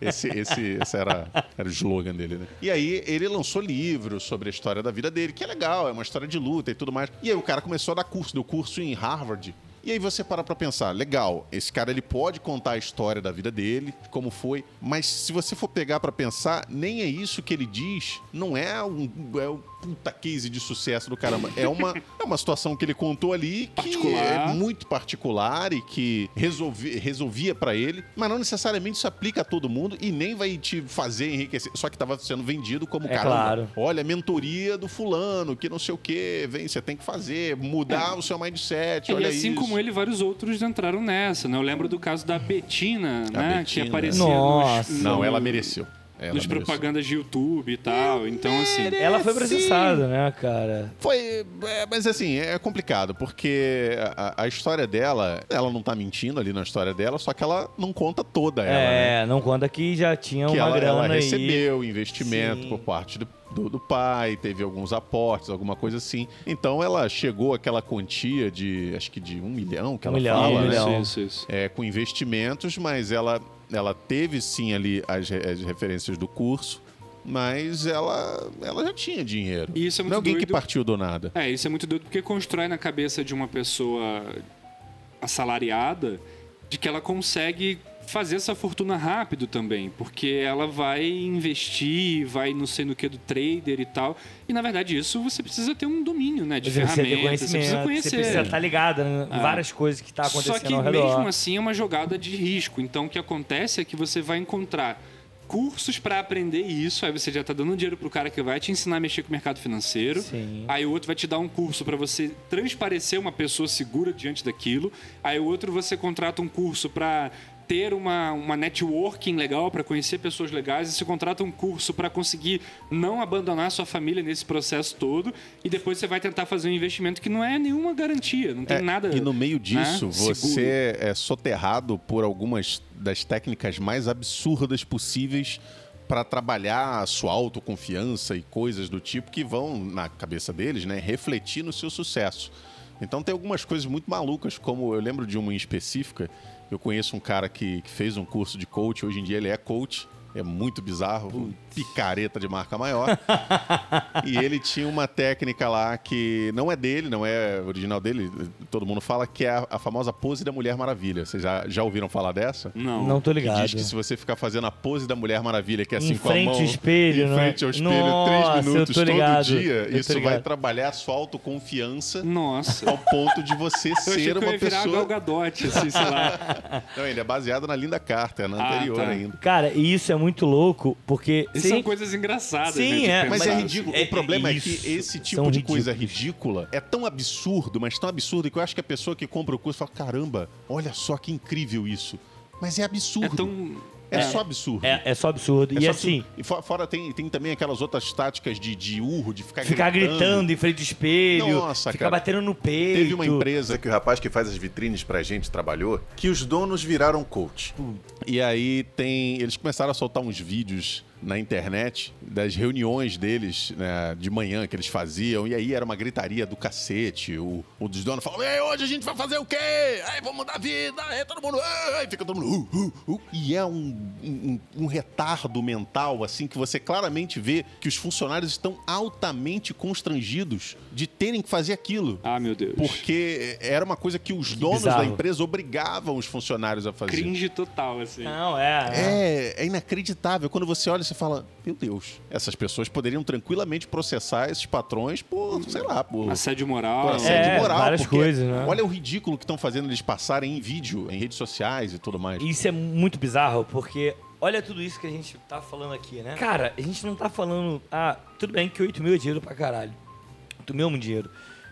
Esse, esse, esse era, era o slogan dele, né? E aí ele lançou livros sobre a história da vida dele, que é legal, é uma história de luta e tudo mais. E aí o cara começou a dar curso, deu curso em Harvard. E aí você para pra pensar, legal, esse cara ele pode contar a história da vida dele, como foi, mas se você for pegar pra pensar, nem é isso que ele diz, não é um, é um puta case de sucesso do caramba, é uma, é uma situação que ele contou ali que Particular. é muito particular e que resolvi, resolvia pra ele, mas não necessariamente isso aplica a todo mundo e nem vai te fazer enriquecer, só que tava sendo vendido como, É caramba, claro. olha, mentoria do fulano, que não sei o que, vem, você tem que fazer, mudar o seu mindset, E olha assim isso. Como ele, vários outros entraram nessa, né? Eu lembro do caso da Betina, né? Bettina. Que aparecia Nossa. nos, Não, ela mereceu. Ela Nos mereceu. propagandas de YouTube e tal. Então, assim. Ela foi processada, né, cara? Foi, é, mas assim, é complicado, porque a, a história dela, ela não tá mentindo ali na história dela, só que ela não conta toda ela, né? É, não conta que já tinha Que uma ela, grana ela aí. recebeu investimento Sim. por parte do, do, do pai, teve alguns aportes, alguma coisa assim. Então ela chegou àquela quantia de, acho que de um milhão que Um ela milhão, fala, um né? milhão. Isso, isso, é, com investimentos, mas ela, ela teve sim ali as, as referências do curso. mas ela, ela já tinha dinheiro. E isso é Não muito é alguém que doido. partiu do nada. É, isso é muito doido porque constrói na cabeça de uma pessoa assalariada de que ela consegue fazer essa fortuna rápido também, porque ela vai investir, vai não sei no que do trader e tal. E na verdade isso você precisa ter um domínio, né, de Você ferramentas, você precisa conhecer. você precisa estar ligado em Ah. várias coisas que tá acontecendo Só que mesmo assim é uma jogada de risco. Então o que acontece é que você vai encontrar cursos para aprender isso, aí você já tá dando dinheiro pro cara que vai te ensinar a mexer com o mercado financeiro. Sim. Aí o outro vai te dar um curso para você transparecer uma pessoa segura diante daquilo. Aí o outro você contrata um curso para ter uma, uma networking legal para conhecer pessoas legais e você contrata um curso para conseguir não abandonar sua família nesse processo todo e depois você vai tentar fazer um investimento que não é nenhuma garantia, não tem É, nada. E no meio disso, né, você é soterrado por algumas das técnicas mais absurdas possíveis para trabalhar a sua autoconfiança e coisas do tipo que vão, na cabeça deles, né, refletir no seu sucesso. Então tem algumas coisas muito malucas, como eu lembro de uma em específica. Eu conheço um cara que, que fez um curso de coach, hoje em dia ele é coach. É muito bizarro, um picareta de marca maior. e ele tinha uma técnica lá que não é dele, não é original dele, todo mundo fala, que é a, a famosa pose da Mulher Maravilha. Vocês já, já ouviram falar dessa? Não. Não tô Que ligado. diz que se você ficar fazendo a pose da Mulher Maravilha, que é assim Em com a frente mão ao espelho, em é? frente ao espelho, Nossa, três minutos todo dia, eu isso vai trabalhar a sua autoconfiança Nossa. ao ponto de você ser que uma virar pessoa... Gal Gadot, assim, sei lá. Não, ele é baseado na Linda Carter, na Ah, anterior tá. ainda. Cara, e isso é muito louco, porque... E a são coisas engraçadas, Sim, né, de é, Mas é ridículo. É- o problema é, isso. que esse tipo São de coisa ridícula é tão absurdo, mas tão absurdo que eu acho que a pessoa que compra o curso fala: caramba, olha só que incrível isso. Mas é absurdo. É tão... É só absurdo. É, é só absurdo. É e só assim, absurdo. E fo- fora tem, tem também aquelas outras táticas de, de urro, de ficar, ficar gritando em frente ao espelho, Nossa, ficar cara. batendo no peito. Teve uma empresa que o rapaz que faz as vitrines pra gente trabalhou, que os donos viraram coach. E aí tem. Eles começaram a soltar uns vídeos na internet das reuniões deles né, de manhã que eles faziam. E aí era uma gritaria do cacete. O, o dos donos falou: Ei, hoje a gente vai fazer o quê? Aí vamos mudar a vida. Aí todo mundo. Aí fica todo mundo. "Uh, uh, uh." E é um, um, um retardo mental, assim, que você claramente vê que os funcionários estão altamente constrangidos de terem que fazer aquilo. Ah, meu Deus. Porque era uma coisa que os donos bizarro. da empresa obrigavam os funcionários a fazer. Cringe total, assim. Não, é. É, é inacreditável. Quando você olha, você fala: Meu Deus, essas pessoas poderiam tranquilamente processar esses patrões por, sei lá, por, Assédio por moral. assédio É, moral. várias porque coisas, né? Olha o ridículo que estão fazendo eles passarem em vídeo, em redes sociais e tudo mais. Isso é muito bizarro, porque olha tudo isso que a gente tá falando aqui, né? Cara, a gente não tá falando. Ah, tudo bem que 8 mil é dinheiro pra caralho. 8 mil é muito dinheiro.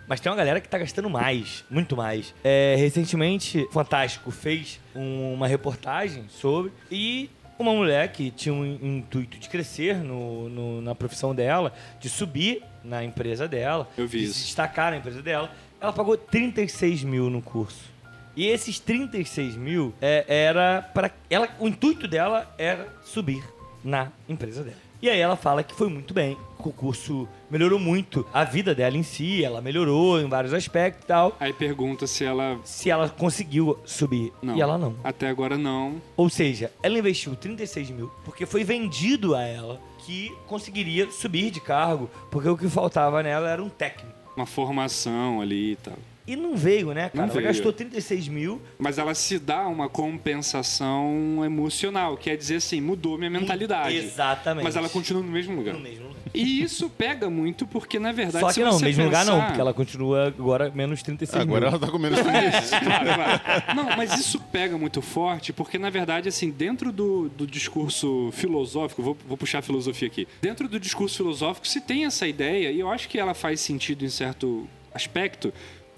Mas tem uma galera que tá gastando mais, muito mais. É, recentemente, Fantástico fez um- uma reportagem sobre. E uma mulher que tinha um intuito de crescer no, no- na profissão dela, de subir na empresa dela, Eu vi de se destacar na empresa dela, ela pagou 36 mil no curso. E esses 36 mil é, era para ela, o intuito dela era subir na empresa dela. E aí ela fala que foi muito bem, que o curso melhorou muito a vida dela em si, ela melhorou em vários aspectos e tal. Aí pergunta se ela. Se ela conseguiu subir Não. e ela não. Até agora não. Ou seja, ela investiu 36 mil porque foi vendido a ela que conseguiria subir de cargo, porque o que faltava nela era um técnico. Uma formação ali e tal. E não veio, né, cara? Não ela veio. gastou 36 mil Mas ela se dá uma compensação emocional, quer dizer assim, mudou minha mentalidade. Exatamente. Mas ela continua no mesmo lugar. no mesmo lugar. E isso pega muito porque, na verdade, Só se que não, no você mesmo lugar não, pensar- porque ela continua agora menos 36 Agora mil. ela tá com menos que isso. É, claro, claro. Não, mas isso pega muito forte, porque na verdade, assim, dentro do, do discurso filosófico, vou, vou puxar a filosofia aqui. Dentro do discurso filosófico se tem essa ideia, e eu acho que ela faz sentido em certo aspecto,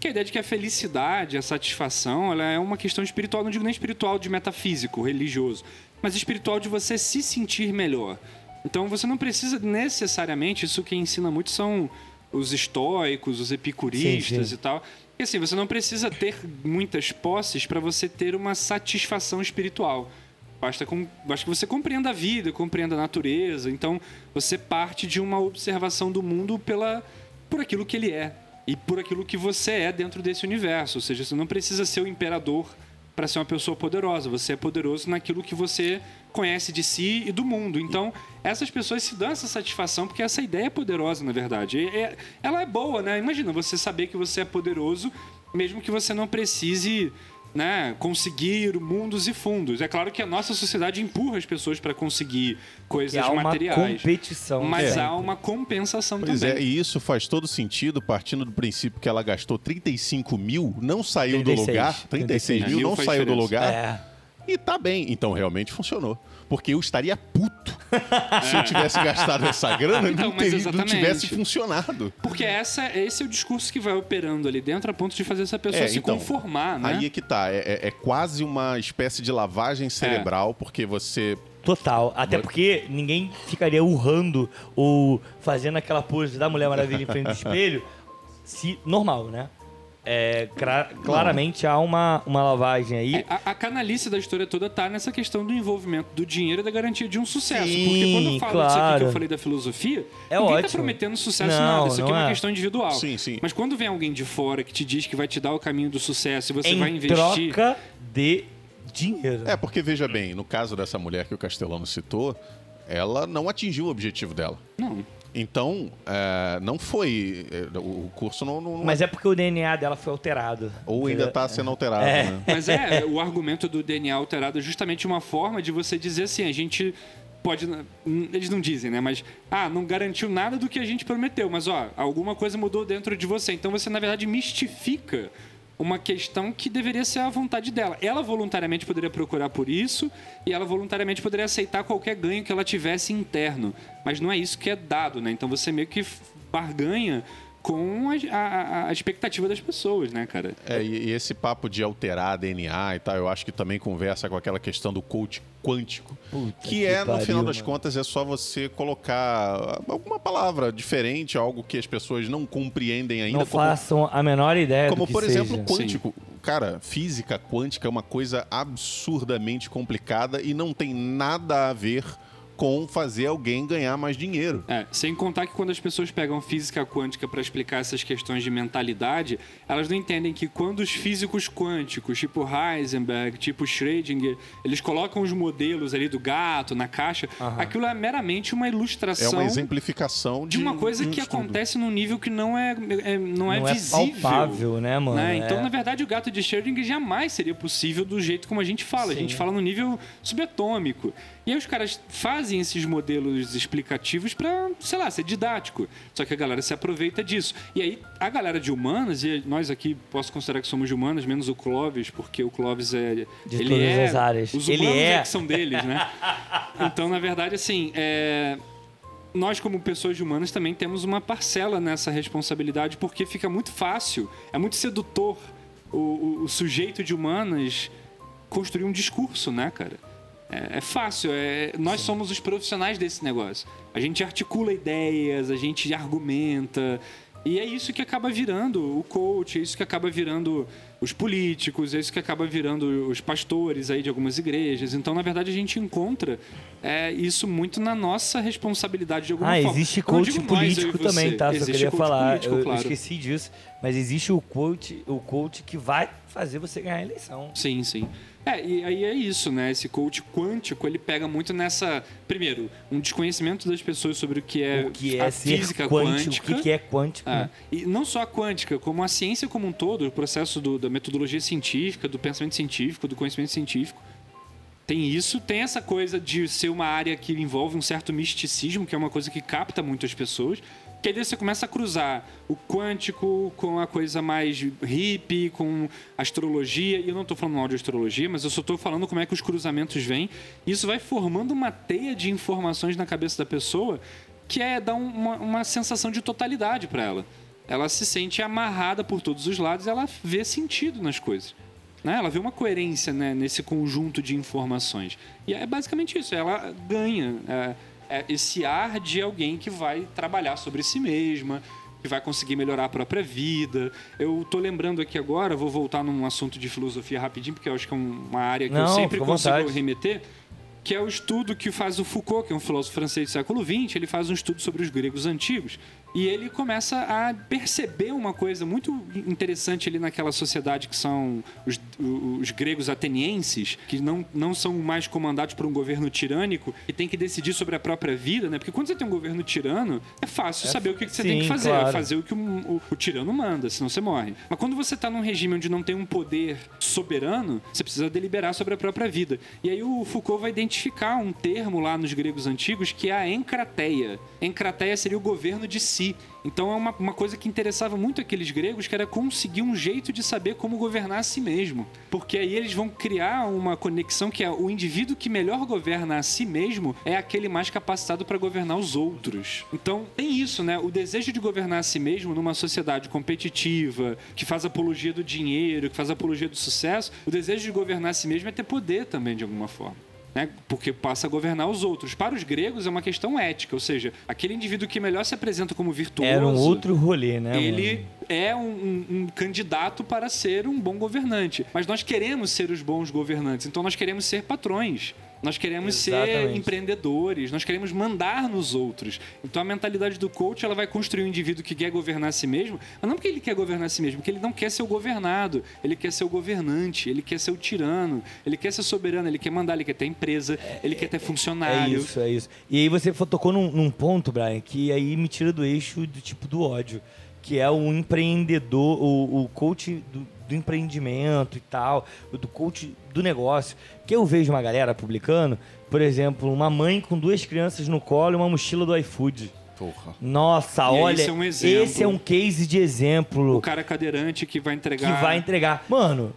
que a ideia de que a felicidade, a satisfação, ela é uma questão espiritual, não digo nem espiritual de metafísico, religioso, mas espiritual de você se sentir melhor. Então você não precisa necessariamente, isso que ensina muito são os estoicos, os epicuristas Sim, sim. e tal. E assim, você não precisa ter muitas posses para você ter uma satisfação espiritual. Basta, com, basta que você compreenda a vida, compreenda a natureza. Então, você parte de uma observação do mundo pela, por aquilo que ele é. E por aquilo que você é dentro desse universo. Ou seja, você não precisa ser o imperador para ser uma pessoa poderosa. Você é poderoso naquilo que você conhece de si e do mundo. Então, essas pessoas se dão essa satisfação porque essa ideia é poderosa, na verdade. É- ela é boa, né? Imagina você saber que você é poderoso, mesmo que você não precise né, conseguir mundos e fundos. É claro que a nossa sociedade empurra as pessoas para conseguir coisas há uma materiais. competição. Mas sempre. há uma compensação Pois também. é, e isso faz todo sentido, partindo do princípio que ela gastou 35 mil, não saiu do 36, lugar. 36 mil, mil não saiu do diferença. lugar. É. E tá bem. Então realmente funcionou. Porque eu estaria puto se eu tivesse gastado essa grana e Então, não, teria- não tivesse funcionado. Porque essa, esse é o discurso que vai operando ali dentro a ponto de fazer essa pessoa É, se então, conformar, né? Aí é que tá. É, é- é quase uma espécie de lavagem cerebral, porque você. Total. Até porque ninguém ficaria urrando ou fazendo aquela pose da Mulher Maravilha em frente do espelho se normal, né? É, claramente há uma, uma lavagem aí. É, a, a canalice da história toda tá nessa questão do envolvimento do dinheiro e da garantia de um sucesso. Sim, Porque quando eu falo disso aqui que claro. eu falei da filosofia, É ninguém tá ótimo. prometendo sucesso Não, nada. Isso aqui é uma é. questão individual. Sim, sim. Mas quando vem alguém de fora que te diz que vai te dar o caminho do sucesso e você em vai investir. troca de dinheiro. É, porque veja bem, no caso dessa mulher que o Castelano citou, ela não atingiu o objetivo dela. Não. Então, é, não foi. é, o curso não. não- Mas é porque o DNA dela foi alterado. ou ainda está sendo alterado, É. né? Mas é, o argumento do DNA alterado é justamente uma forma de você dizer assim, a gente pode. Eles não dizem, né? Mas, ah, não garantiu nada do que a gente prometeu, mas ó, alguma coisa mudou dentro de você. Então você, na verdade, mistifica uma questão que deveria ser a vontade dela. Ela voluntariamente poderia procurar por isso e ela voluntariamente poderia aceitar qualquer ganho que ela tivesse interno. Mas não é isso que é dado, né? Então você meio que barganha com a, a- a expectativa das pessoas, né, cara? É, e, e esse papo de alterar DNA e tal, eu acho que também conversa com aquela questão do coach quântico. Puta que, que é, no pariu, final das mano. contas, é só você colocar alguma palavra diferente, algo que as pessoas não compreendem ainda. Não como- façam a menor ideia Como, do que por seja. exemplo, quântico. Cara, física quântica é uma coisa absurdamente complicada e não tem nada a ver com fazer alguém ganhar mais dinheiro. É, sem contar que quando as pessoas pegam física quântica para explicar essas questões de mentalidade, elas não entendem que quando os físicos quânticos, tipo Heisenberg, tipo Schrödinger, eles colocam os modelos ali do gato na caixa, aquilo é meramente uma É ilustração uma exemplificação de, de uma coisa um que estudo. acontece num nível que não é, é- não é Não é visível. palpável, né, mano? né? É. Então, na verdade, o gato de Schrödinger jamais seria possível do jeito como a gente fala. A Sim. gente fala no nível subatômico. E aí os caras fazem esses modelos explicativos pra, sei lá, ser didático. Só que a galera se aproveita disso. E aí a galera de humanas, e nós aqui posso considerar que somos de humanas, menos o Clóvis, porque o Clóvis é... De ele todas é, as áreas. Os Ele humanos é. que são deles, né? Então, na verdade, assim, é nós, como pessoas humanas, também temos uma parcela nessa responsabilidade, porque fica muito fácil, é muito sedutor o, o- o sujeito de humanas construir um discurso, né, cara? É, é fácil, é, nós somos os profissionais desse negócio. A gente articula ideias, a gente argumenta. E é isso que acaba virando o coach, é isso que acaba virando os políticos, é isso que acaba virando os pastores aí de algumas igrejas. Então, na verdade, a gente encontra é, isso muito na nossa responsabilidade de alguma Ah, forma. existe eu coach nós, eu político também, tá? Só existe queria coach falar. político, eu, eu claro. esqueci disso. Mas existe o coach, o coach que vai fazer você ganhar a eleição. Sim, sim. É, e aí é isso, né? Esse coach quântico, ele pega muito nessa... Primeiro, um desconhecimento das pessoas sobre o que é, o que é a física quântico, quântica. o que, é quântico. É, né? e não só a quântica, como a ciência como um todo, o processo do- da metodologia científica, do pensamento científico, do conhecimento científico. Tem isso, tem essa coisa de ser uma área que envolve um certo misticismo, que é uma coisa que capta muito as pessoas. Que aí você começa a cruzar o quântico com a coisa mais hippie, com astrologia. E eu não estou falando mal de astrologia, mas eu só estou falando como é que os cruzamentos vêm. Isso vai formando uma teia de informações na cabeça da pessoa que é dar um- uma, uma sensação de totalidade para ela. Ela se sente amarrada por todos os lados ela vê sentido nas coisas. Né? Ela vê uma coerência né, nesse conjunto de informações. E é basicamente isso. Ela ganha é, esse ar de alguém que vai trabalhar sobre si mesma, que vai conseguir melhorar a própria vida. Eu tô lembrando aqui agora, vou voltar num assunto de filosofia rapidinho, porque eu acho que é um- uma área que eu Não, sempre fica à consigo vontade. remeter, que é o estudo que faz o Foucault, que é um filósofo francês do século XX. Ele faz um estudo sobre os gregos antigos. E ele começa a perceber uma coisa muito interessante ali naquela sociedade que são os, os gregos atenienses, que não, não são mais comandados por um governo tirânico e tem que decidir sobre a própria vida, né? Porque quando você tem um governo tirano, é fácil saber o que, que você tem sim, que fazer. claro. É fazer o que o, o- o tirano manda, senão você morre. Mas quando você tá num regime onde não tem um poder soberano, você precisa deliberar sobre a própria vida. E aí o Foucault vai identificar um termo lá nos gregos antigos que é a encrateia. Encrateia seria o governo de si. Então é uma, uma coisa que interessava muito aqueles gregos, que era conseguir um jeito de saber como governar a si mesmo. Porque aí eles vão criar uma conexão que é o indivíduo que melhor governa a si mesmo é aquele mais capacitado para governar os outros. Então tem isso, né? O desejo de governar a si mesmo numa sociedade competitiva, que faz apologia do dinheiro, que faz apologia do sucesso, o desejo de governar a si mesmo é ter poder também, de alguma forma. Né? Porque passa a governar os outros. Para os gregos é uma questão ética, ou seja, aquele indivíduo que melhor se apresenta como virtuoso. Era um outro rolê, né? Ele mano? é um, um- um candidato para ser um bom governante. Mas nós queremos ser os bons governantes, então nós queremos ser patrões. Nós queremos ser Exatamente. empreendedores, nós queremos mandar nos outros. Então a mentalidade do coach ela vai construir um indivíduo que quer governar a si mesmo, mas não porque ele quer governar a si mesmo, porque ele não quer ser o governado, ele quer ser o governante, ele quer ser o tirano, ele quer ser soberano, ele quer mandar, ele quer ter empresa, ele quer ter É funcionário. isso, é isso. E aí você tocou num, num ponto, Brian, que aí me tira do eixo do tipo do ódio, que é o empreendedor, o, o coach do, do empreendimento e tal, do coach do negócio. Que eu vejo uma galera publicando, por exemplo, uma mãe com duas crianças no colo e uma mochila do iFood. Porra. Nossa, E olha, esse é um exemplo. esse é um case de exemplo O cara cadeirante que vai que entregar. vai entregar. Mano,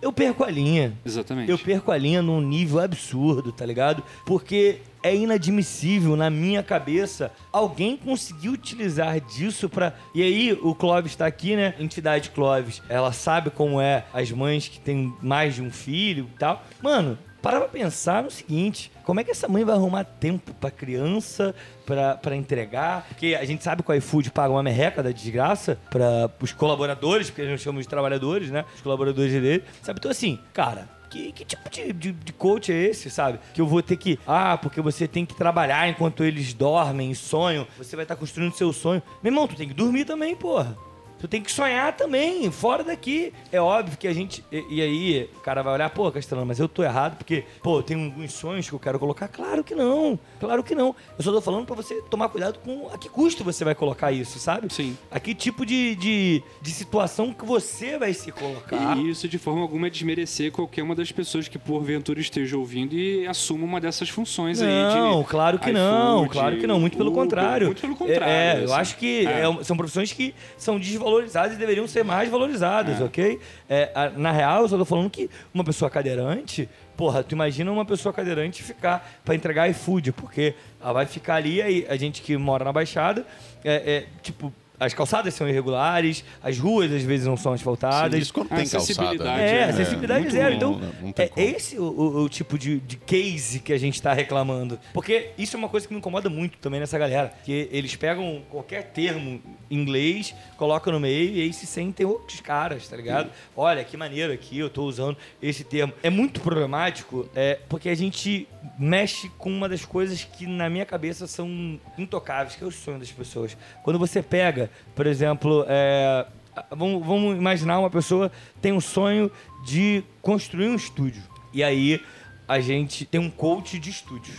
eu perco a linha. Exatamente. Eu perco a linha num nível absurdo, tá ligado? Porque é inadmissível na minha cabeça alguém conseguir utilizar disso pra. E aí, o Clóvis tá aqui, né? Entidade Clóvis, ela sabe como é as mães que têm mais de um filho e tal. Mano. Para pra pensar no seguinte: como é que essa mãe vai arrumar tempo pra criança, pra, pra entregar? Porque a gente sabe que o iFood paga uma merreca da desgraça para os colaboradores, porque a gente chama de trabalhadores, né? Os colaboradores dele. Sabe? Então, assim, cara, que, que tipo de, de, de coach é esse, sabe? Que eu vou ter que. Ah, porque você tem que trabalhar enquanto eles dormem, sonham. Você vai estar construindo seu sonho. Meu irmão, tu tem que dormir também, porra. Tu tem que sonhar também, fora daqui. É óbvio que a gente. E, e aí, o cara vai olhar, pô, Castelano, mas eu tô errado, porque, pô, tem alguns sonhos que eu quero colocar. Claro que não. Claro que não. Eu só tô falando pra você tomar cuidado com a que custo você vai colocar isso, sabe? Sim. A que tipo de, de, de situação que você vai se colocar. E isso de forma alguma é desmerecer qualquer uma das pessoas que porventura esteja ouvindo e assuma uma dessas funções aí de. Não, claro que não, claro que não, muito pelo Uber, contrário. Muito pelo contrário. É, é, eu assim. acho que É. é são profissões que são desvalorizadas e deveriam ser mais valorizadas, É. ok? É, a- na real, eu só tô falando que uma pessoa cadeirante, porra, tu imagina uma pessoa cadeirante ficar pra entregar iFood, porque ela vai ficar ali, aí a gente que mora na Baixada, é, é, tipo. As calçadas são irregulares, as ruas às vezes não são asfaltadas. Isso quando A tem calçada. acessibilidade É, É, acessibilidade muito zero. bom, Então, né? Não é como. esse o, o- o tipo de, de case que a gente tá reclamando. Porque isso é uma coisa que me incomoda muito também nessa galera. Que eles pegam qualquer termo em inglês, colocam no meio e aí se sentem outros caras, tá ligado? Olha, que maneiro aqui, eu tô usando esse termo. É muito problemático, é, porque a gente mexe com uma das coisas que na minha cabeça são intocáveis, que é o sonho das pessoas. Quando você pega, por exemplo, é, vamos, vamos imaginar uma pessoa tem um sonho de construir um estúdio. E aí a gente tem um coach de estúdios.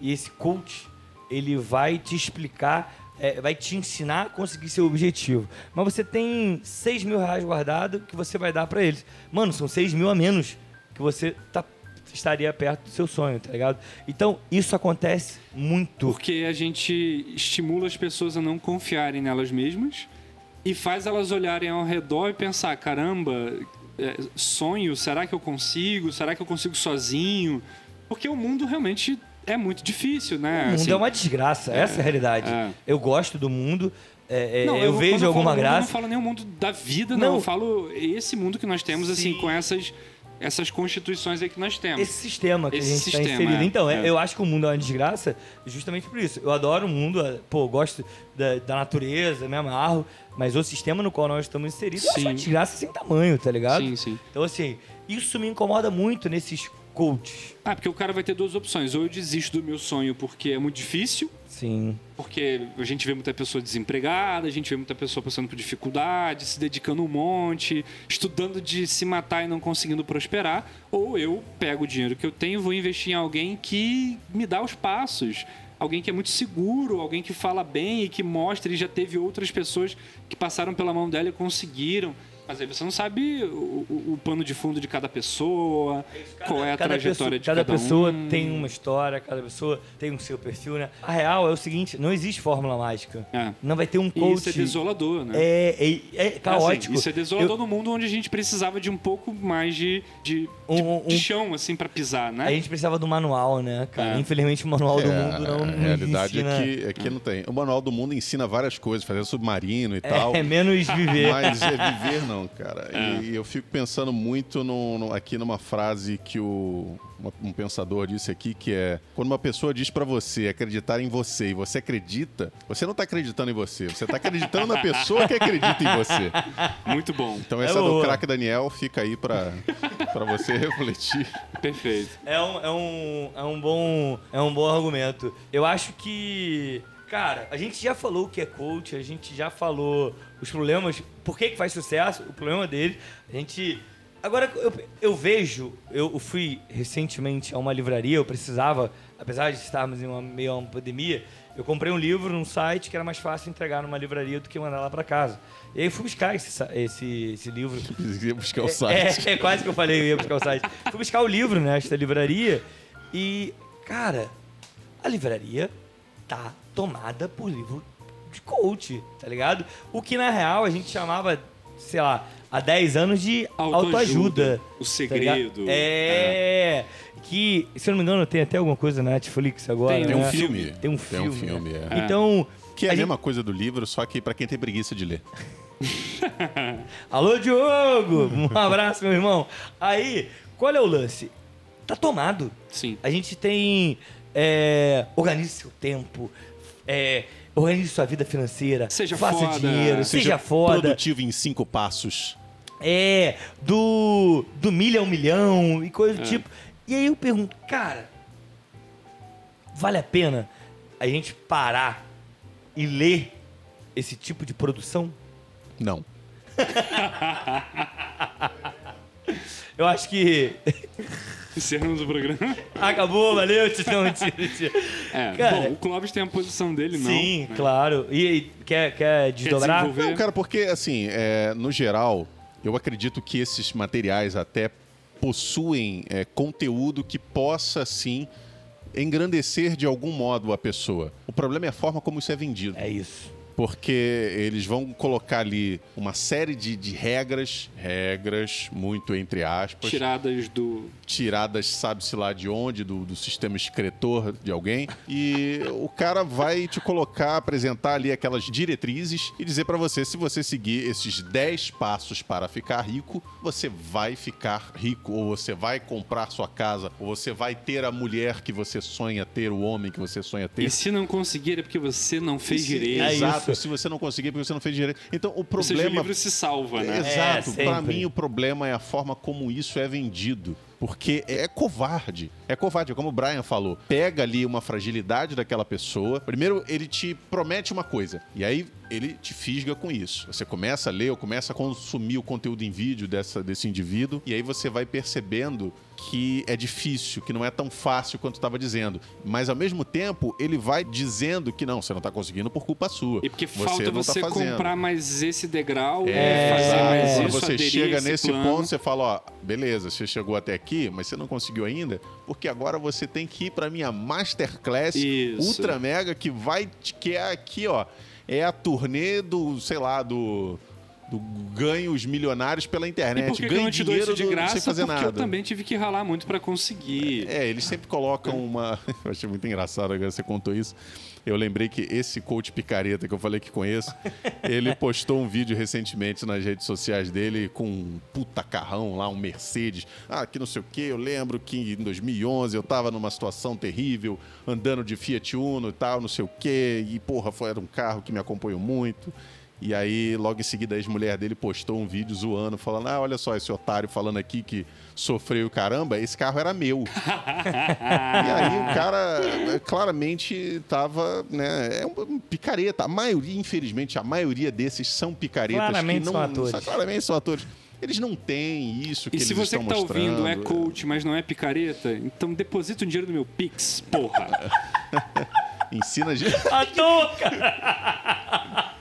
E esse coach, ele vai te explicar, é, vai te ensinar a conseguir seu objetivo. Mas você tem 6 mil reais guardado que você vai dar pra eles. Mano, são 6 mil a menos que você tá, estaria perto do seu sonho, tá ligado? Então, isso acontece muito. Porque a gente estimula as pessoas a não confiarem nelas mesmas e faz elas olharem ao redor e pensar: caramba, é, sonho, será que eu consigo? Será que eu consigo sozinho? Porque o mundo realmente é muito difícil, né? O mundo Assim, é uma desgraça, essa é a realidade. é. Eu gosto do mundo, é, é, Não, eu, quando vejo falo alguma Eu graça. não falo nem o mundo da vida, não. Não. Eu falo esse mundo que nós temos, assim, Sim. com essas, essas constituições aí que nós temos. esse sistema que Esse a gente está inserido. é, então, é, é. eu acho que o mundo é uma desgraça justamente por isso. Eu adoro o mundo, é, pô, gosto da, da natureza, me amarro, mas o sistema no qual nós estamos inseridos Sim. uma desgraça sem tamanho, tá ligado? Sim, sim. Então, assim, isso me incomoda muito nesses coaches. Ah, porque o cara vai ter duas opções. Ou eu desisto do meu sonho porque é muito difícil, Sim. Porque a gente vê muita pessoa desempregada, a gente vê muita pessoa passando por dificuldade, se dedicando um monte, estudando de se matar e não conseguindo prosperar. Ou eu pego o dinheiro que eu tenho e vou investir em alguém que me dá os passos. Alguém que é muito seguro, alguém que fala bem e que mostra e já teve outras pessoas que passaram pela mão dela e conseguiram. Mas aí você não sabe o, o- o pano de fundo de cada pessoa, qual é a cada trajetória pessoa, de cada cada, pessoa um. tem uma história, cada pessoa tem um seu perfil, né? A real é o seguinte, não existe fórmula mágica. É. Não vai ter um E coach. isso é desolador, né? É, é, é caótico. Assim, isso é desolador Eu- no mundo onde a gente precisava de um pouco mais de, de, Um- de- um- de chão, assim, pra pisar, né? A gente precisava do manual, né, cara? É. Infelizmente o manual do É, mundo não, a realidade ensina. é que, é que não tem. O Manual do Mundo ensina várias coisas, fazer submarino e tal. É, menos viver. Mas é viver não, cara. É. E eu fico pensando muito no- no- aqui numa frase que o, uma- um pensador disse aqui, que é quando uma pessoa diz pra você acreditar em você e você acredita, você não tá acreditando em você, você tá acreditando na pessoa que acredita em você. Muito bom. Então É essa do boa. craque Daniel fica aí pra, pra você refletir. Perfeito. É um, é, um, é, um bom, é um bom argumento. Eu acho que. Cara, a gente já falou o que é coach, a gente já falou os problemas, por que, que faz sucesso, o problema dele. A gente. Agora, eu, eu vejo, eu fui recentemente a uma livraria, eu precisava, apesar de estarmos em uma meio a uma pandemia, eu comprei um livro num site que era mais fácil entregar numa livraria do que mandar lá pra casa. E aí eu fui buscar esse, esse, esse livro. Ia buscar o site. É, é, quase que eu falei, eu ia buscar o site. Fui buscar o livro nesta livraria e, cara, a livraria tá tomada por livro de coach, tá ligado? O que na real a gente chamava, sei lá, há 10 anos de Autoajuda, autoajuda. o tá segredo. é, Que, se eu não me engano, tem até alguma coisa na Netflix agora. Tem, Tem um né? filme. Tem um Tem um filme. filme, né? é. Então. Que é a, a gente- mesma coisa do livro, só que pra quem tem preguiça de ler. Alô, Diogo! Um abraço, meu irmão. Aí, qual é o lance? Tá tomado. Sim. A gente tem. É, organize seu tempo. É, organize sua vida financeira. Seja faça foda. dinheiro. Seja, foda. Produtivo em cinco passos. É, do, do milho ao milhão e coisa do É. tipo. E aí eu pergunto, cara, vale a pena a gente parar e ler esse tipo de produção? Não. Eu acho que Encerramos o programa. acabou, valeu, tchau. É, Cara- bom, o Clóvis tem a posição dele, não. Sim, né? claro. E, e quer, quer desdobrar? desenvolver? Não, cara, porque, assim, é, no geral, eu acredito que esses materiais até possuem é, conteúdo que possa, sim, engrandecer de algum modo a pessoa. O problema é a forma como isso é vendido. É isso. Porque eles vão colocar ali uma série de, de regras, regras, muito entre aspas, Tiradas do. tiradas, sabe-se lá de onde, do, do sistema excretor de alguém. E o cara vai te colocar, apresentar ali aquelas diretrizes e dizer pra você: se você seguir esses 10 passos para ficar rico, você vai ficar rico, ou você vai comprar sua casa, ou você vai ter a mulher que você sonha ter, o homem que você sonha ter. E se não conseguir é porque você não fez Se- direito. É Exato, isso. se você não conseguir, é porque você não fez direito. Então, o Ou seja, o problema. livro se salva, né? Exato. É, Pra sempre. mim, o problema é a forma como isso é vendido. Porque é covarde. É covarde, como o Brian falou. Pega ali uma fragilidade daquela pessoa. Primeiro, ele te promete uma coisa. E aí, ele te fisga com isso. Você começa a ler ou começa a consumir o conteúdo em vídeo dessa, desse indivíduo. E aí você vai percebendo que é difícil, que não é tão fácil quanto estava dizendo. Mas, ao mesmo tempo, ele vai dizendo que não, você não está conseguindo por culpa sua. E porque Você falta tá você fazendo. comprar mais esse degrau, É, fazer exato. mais Quando isso, você chega esse nesse plano. ponto, você fala, ó, beleza, você chegou até aqui, mas você não conseguiu ainda, porque agora você tem que ir pra minha masterclass Isso. ultra mega que vai que é aqui, ó, é a turnê do, sei lá, do do ganhos milionários pela E internet, por que que eu ganho não te dou dinheiro isso de do- graça? sem fazer Porque nada. eu também tive que ralar muito pra conseguir. É, eles sempre colocam uma. Eu achei muito engraçado agora você contou isso. Eu lembrei que esse coach picareta que eu falei que conheço, ele postou um vídeo recentemente nas redes sociais dele com um puta carrão lá, um Mercedes. Ah, que não sei o que. Eu lembro que em 2011 eu tava numa situação terrível, andando de Fiat Uno e tal, não sei o que. E porra, foi, era um carro que me acompanhou muito. E aí, logo em seguida, a ex-mulher dele postou um vídeo zoando, falando: Ah, olha só esse otário falando aqui que sofreu caramba, esse carro era meu. e aí o cara eh, claramente tava, né? É um picareta. A maioria, infelizmente, a maioria desses são picaretas Claramente que não. são atores. Claramente são atores. Eles não têm isso que E eles se você estão que tá mostrando. ouvindo é coach, mas não é picareta, então deposita o dinheiro no meu Pix, porra. Ensina a gente. À toa, cara.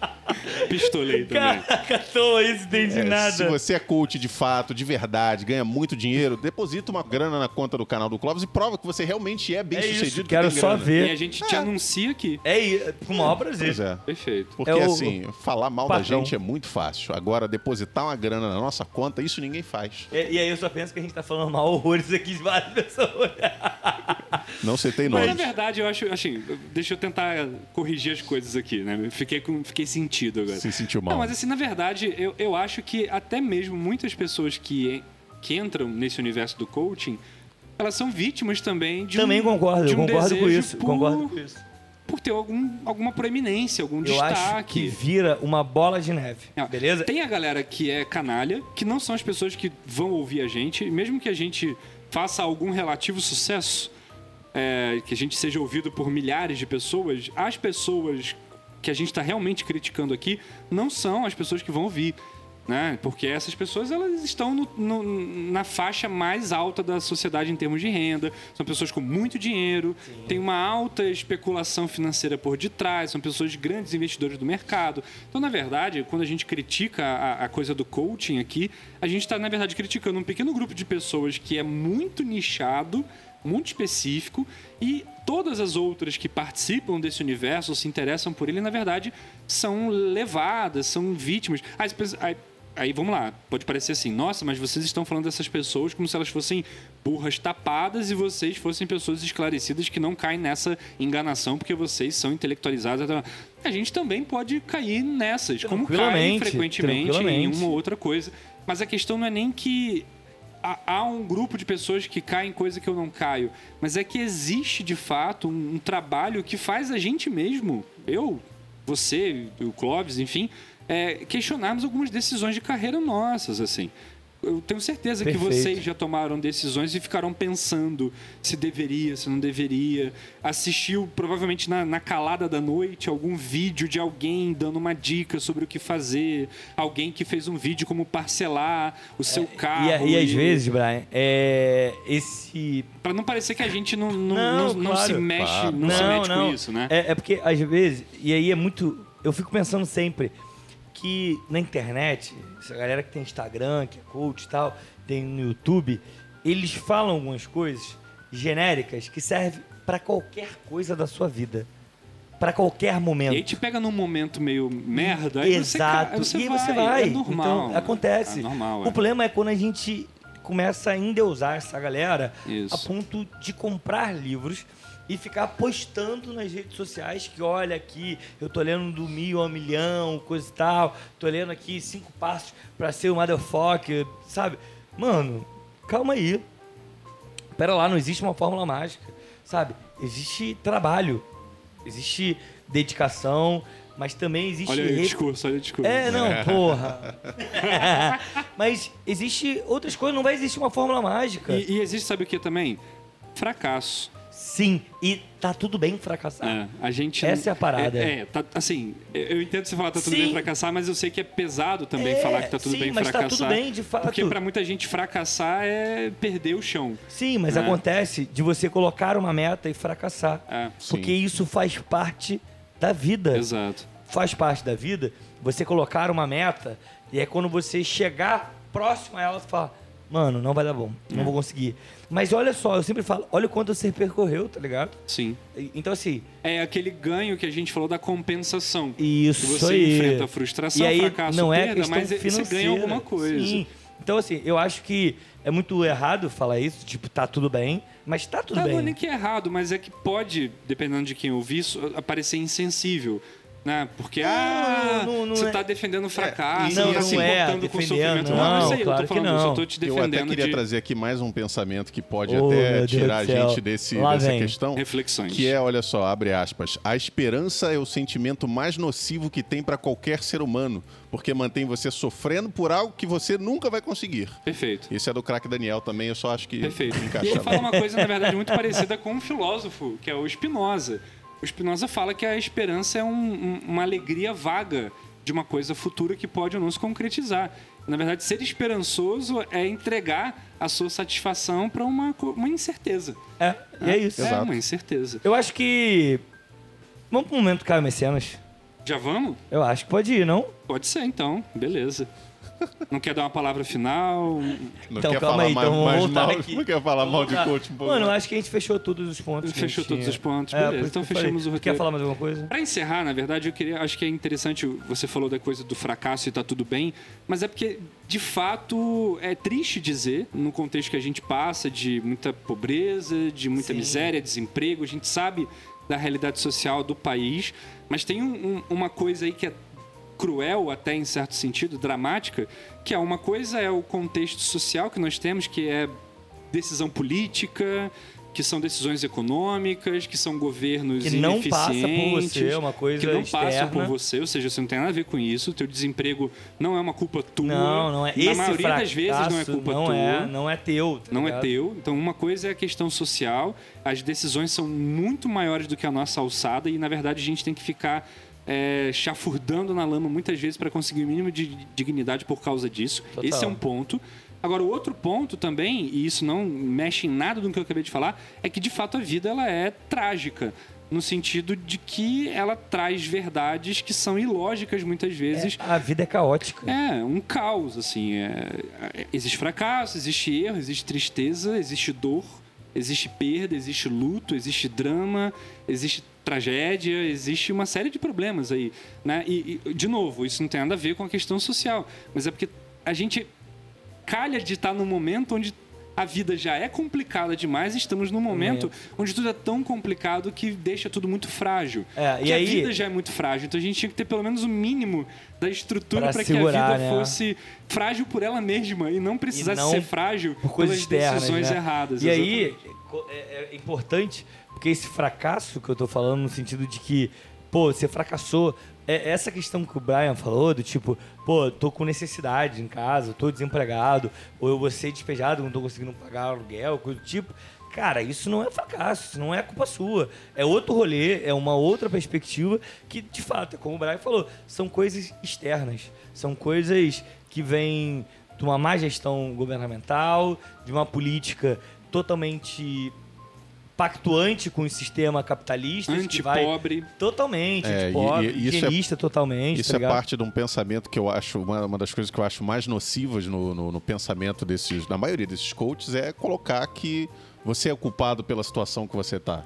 Pistolei também. Caraca, isso entendi É, nada. Se você é coach de fato, de verdade, ganha muito dinheiro, deposita uma grana na conta do canal do Clóvis e prova que você realmente é bem É sucedido. isso, que quero tem só grana. E a ver. gente te anuncia aqui. É isso, com o maior prazer. Pois é. Perfeito. Porque É o- assim, falar mal da patrão. gente é muito fácil. Agora, depositar uma grana na nossa conta, isso ninguém faz. E, e aí eu só penso que a gente tá falando mal horrores aqui de várias pessoas. Não citei Mas nome. na verdade, eu acho, assim, deixa eu tentar corrigir as coisas aqui, né? Fiquei, com, fiquei sentido agora. Se sentiu mal. Não, mas assim, na verdade, eu, eu acho que até mesmo muitas pessoas que, que entram nesse universo do coaching, elas são vítimas também de Também um, concordo, de eu um concordo com isso. Por, Concordo com isso. por ter algum, alguma proeminência, algum Eu acho destaque. que vira uma bola de neve. Não, Beleza? Tem a galera que é canalha, que não são as pessoas que vão ouvir a gente, mesmo que a gente faça algum relativo sucesso, é, que a gente seja ouvido por milhares de pessoas, as pessoas que a gente está realmente criticando aqui não são as pessoas que vão ouvir. Né? Porque essas pessoas elas estão no- no- na faixa mais alta da sociedade em termos de renda, são pessoas com muito dinheiro, tem uma alta especulação financeira por detrás, são pessoas grandes investidores do mercado. Então, na verdade, quando a gente critica a, a coisa do coaching aqui, a gente está, na verdade, criticando um pequeno grupo de pessoas que é muito nichado, muito específico e todas as outras que participam desse universo, se interessam por ele, na verdade, são levadas, são vítimas. Aí, as aí- aí, vamos lá, pode parecer assim, nossa, mas vocês estão falando dessas pessoas como se elas fossem burras tapadas e vocês fossem pessoas esclarecidas que não caem nessa enganação porque vocês são intelectualizados. A gente também pode cair nessas, como cai frequentemente em uma ou outra coisa. Mas a questão não é nem que há, um grupo de pessoas que caem em coisa que eu não caio, mas é que existe de fato um, um trabalho que faz a gente mesmo, eu, você, o Clóvis, enfim, é, questionarmos algumas decisões de carreira nossas, assim. Eu tenho certeza que Perfeito. vocês já tomaram decisões e ficaram pensando se deveria, se não deveria. Assistiu, provavelmente na, na calada da noite, algum vídeo de alguém dando uma dica sobre o que fazer. Alguém que fez um vídeo como parcelar o seu carro. E, e às vezes, Brian, é, esse. Pra não parecer que a gente não, não, Não, não, não claro. se mexe, Claro. não, se mete com isso, né? É, é porque, às vezes, e aí é muito. Eu fico pensando sempre que na internet, essa galera que tem Instagram, que é coach e tal, tem no YouTube, eles falam algumas coisas genéricas que servem pra qualquer coisa da sua vida. Pra qualquer momento. E aí te pega num momento meio merda, aí você, Exato. aí você e vai. você vai. É normal. Então, acontece. É normal, é. O problema é quando a gente começa a endeusar essa galera Isso. a ponto de comprar livros e ficar postando nas redes sociais que olha aqui, eu tô lendo do mil ao milhão, coisa e tal, tô lendo aqui cinco passos pra ser o motherfucker, sabe? Mano, calma aí. Pera lá, não existe uma fórmula mágica, sabe? Existe trabalho, existe dedicação, mas também existe Olha aí o discurso, olha o discurso. é, não, porra. Mas existe outras coisas, não vai existir uma fórmula mágica. E, e existe, sabe o que também? Fracasso. Sim, e tá tudo bem fracassar. É, a gente. Essa é a parada. É, é, tá- assim, eu entendo você falar que tá tudo Sim. bem fracassar, mas eu sei que é pesado também É, falar que tá tudo sim, bem mas tá fracassar. tudo bem, de fato. Porque pra muita gente fracassar é perder o chão. Sim, mas É. acontece de você colocar uma meta e fracassar. É, Porque isso faz parte da vida. exato. Faz parte da vida você colocar uma meta e é quando você chegar próximo a ela, você fala, mano, não vai dar bom, não É. vou conseguir. Mas olha só, eu sempre falo, olha o quanto você percorreu, tá ligado? Sim. Então assim, É aquele ganho que a gente falou da compensação. Isso Que você aí. enfrenta a frustração, e aí, fracasso, não é perda, mas você financeira. ganha alguma coisa. Sim. Então, assim, eu acho que é muito errado falar isso, tipo, tá tudo bem, mas tá tudo Não, não é bem. nem que é errado, mas é que pode, dependendo de quem ouvir, aparecer insensível. Né? Porque, ah, não- não você é- tá defendendo o fracasso, não, você tá não se é importando com o defendendo, sofrimento. não, Não, isso aí, eu claro tô que falando, eu não. só tô te Eu até defendendo queria de trazer aqui mais um pensamento que pode Oh, até tirar a gente desse, Lá dessa vem. questão. reflexões. Que é, olha só, abre aspas. A esperança é o sentimento mais nocivo que tem para qualquer ser humano, porque mantém você sofrendo por algo que você nunca vai conseguir. Perfeito. Esse é do craque Daniel também, eu só acho que Perfeito. E ele fala uma coisa, na verdade, muito parecida com um filósofo, que é o Spinoza. O Spinoza fala que a esperança é um- um- uma alegria vaga de uma coisa futura que pode ou não se concretizar. Na verdade, ser esperançoso é entregar a sua satisfação para uma, uma incerteza. É, e é isso. É Exato. uma incerteza. Eu acho que. Vamos pro momento Caio Mecenas. Já vamos? Eu acho que pode ir, não? Pode ser, então. Beleza. Não quer dar uma palavra final? Não Então, quer calma falar aí, mais, então vamos mais voltar mal, aqui. não quer falar mal de coach um pouco. Mano, acho que a gente fechou todos os pontos. Fechou todos tinha. os pontos, É, beleza. Então falei. fechamos o roteiro. Quer falar mais alguma coisa? Pra encerrar, na verdade, eu queria, acho que é interessante, você falou da coisa do fracasso e tá tudo bem, mas é porque, de fato, é triste dizer, no contexto que a gente passa, de muita pobreza, de muita Sim. miséria, desemprego, a gente sabe da realidade social do país, mas tem um- um- uma coisa aí que é cruel até em certo sentido, dramática, que é uma coisa é o contexto social que nós temos, que é decisão política, que são decisões econômicas, que são governos Que não passa por você, é uma coisa que não passam externa. por você, ou seja, você não tem nada a ver com isso, o teu desemprego não é uma culpa tua. Não, não é. Na Esse maioria das vezes não é culpa não tua. É, não é teu. tá Não é ligado? teu. Então, uma coisa é a questão social. As decisões são muito maiores do que a nossa alçada e, na verdade, a gente tem que ficar é, chafurdando na lama muitas vezes para conseguir o mínimo de dignidade por causa disso. Total. Esse é um ponto. Agora, o outro ponto também, e isso não mexe em nada do que eu acabei de falar, é que, de fato, a vida ela é trágica. No sentido de que ela traz verdades que são ilógicas muitas vezes. É, a vida é caótica. É, um caos, assim. é- é- existe fracasso, existe erro, existe tristeza, existe dor, existe perda, existe luto, existe drama, existe tragédia, existe uma série de problemas aí, né? E, e, de novo, isso não tem nada a ver com a questão social, mas é porque a gente calha de estar num momento onde a vida já é complicada demais, e estamos num momento onde tudo é tão complicado que deixa tudo muito frágil. É, e aí- a vida já é muito frágil, então a gente tinha que ter pelo menos o mínimo da estrutura para que a vida né? fosse frágil por ela mesma e não precisasse não ser frágil por coisas pelas externas, decisões né? erradas. E aí, é, é importante, porque esse fracasso que eu tô falando, no sentido de que, pô, você fracassou, é essa questão que o Brian falou, do tipo, pô, tô com necessidade em casa, tô desempregado, ou eu vou ser despejado, não tô conseguindo pagar aluguel, coisa do tipo. Cara, isso não é fracasso, isso não é culpa sua. É outro rolê, é uma outra perspectiva que, de fato, é como o Brian falou, são coisas externas. São coisas que vêm de uma má gestão governamental, de uma política totalmente pactuante com o sistema capitalista, que vai Antipobre. totalmente, É, antipobre, e- e isso é- higienista totalmente, Isso tá é ligado? parte de um pensamento que eu acho, uma, uma das coisas que eu acho mais nocivas no, no- no pensamento desses, na maioria desses coaches, é colocar que você é culpado pela situação que você tá.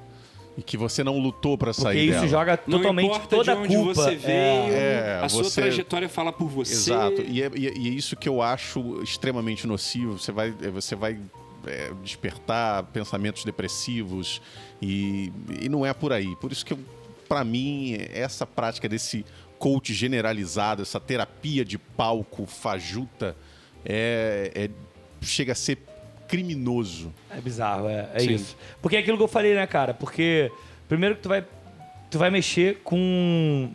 E que você não lutou pra Porque sair isso dela. joga totalmente toda de a culpa. você veio, É, a sua você- trajetória fala por você. Exato. E é, e é- e é isso que eu acho extremamente nocivo. Você vai, você vai é, despertar pensamentos depressivos e, e não é por aí. Por isso que, eu- pra mim, essa prática desse coach generalizado, essa terapia de palco fajuta, é, é- chega a ser criminoso. É bizarro, é, é isso. Porque é aquilo que eu falei, né, cara? Porque primeiro que tu vai, tu vai mexer com,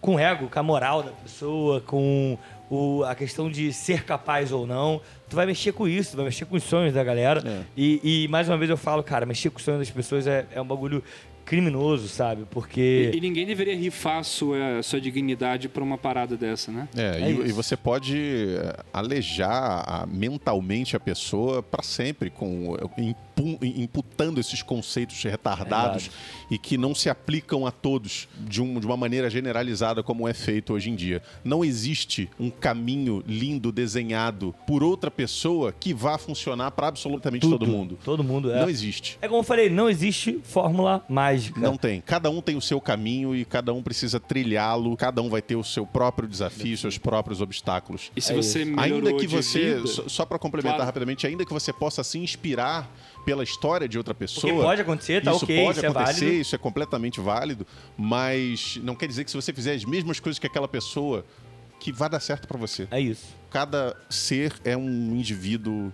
com o ego, com a moral da pessoa, com o, a questão de ser capaz ou não. Tu vai mexer com isso, tu vai mexer com os sonhos da galera. É. E, e, mais uma vez eu falo, cara, mexer com os sonhos das pessoas é, é um bagulho criminoso, sabe? Porque. E, e ninguém deveria rifar a sua, a sua dignidade pra uma parada dessa, né? É, É e, e você pode é, alejar a- mentalmente a pessoa para sempre, com imputando esses conceitos retardados e que não se aplicam a todos de, um- de uma maneira generalizada como é feito hoje em dia. Não existe um caminho lindo desenhado por outra pessoa que vá funcionar para absolutamente todo mundo. Todo mundo é. Não existe. É como eu falei, não existe fórmula mágica. Não tem. Cada um tem o seu caminho e cada um precisa trilhá-lo. Cada um vai ter o seu próprio desafio, seus próprios obstáculos. E se É você melhorou Ainda que de você, vida, só, só para complementar Claro. rapidamente, ainda que você possa se inspirar pela história de outra pessoa. Porque pode acontecer, tá isso ok, pode isso é acontecer, válido. isso é completamente válido, mas não quer dizer que se você fizer as mesmas coisas que aquela pessoa, que vai dar certo para você. É isso. Cada ser é um indivíduo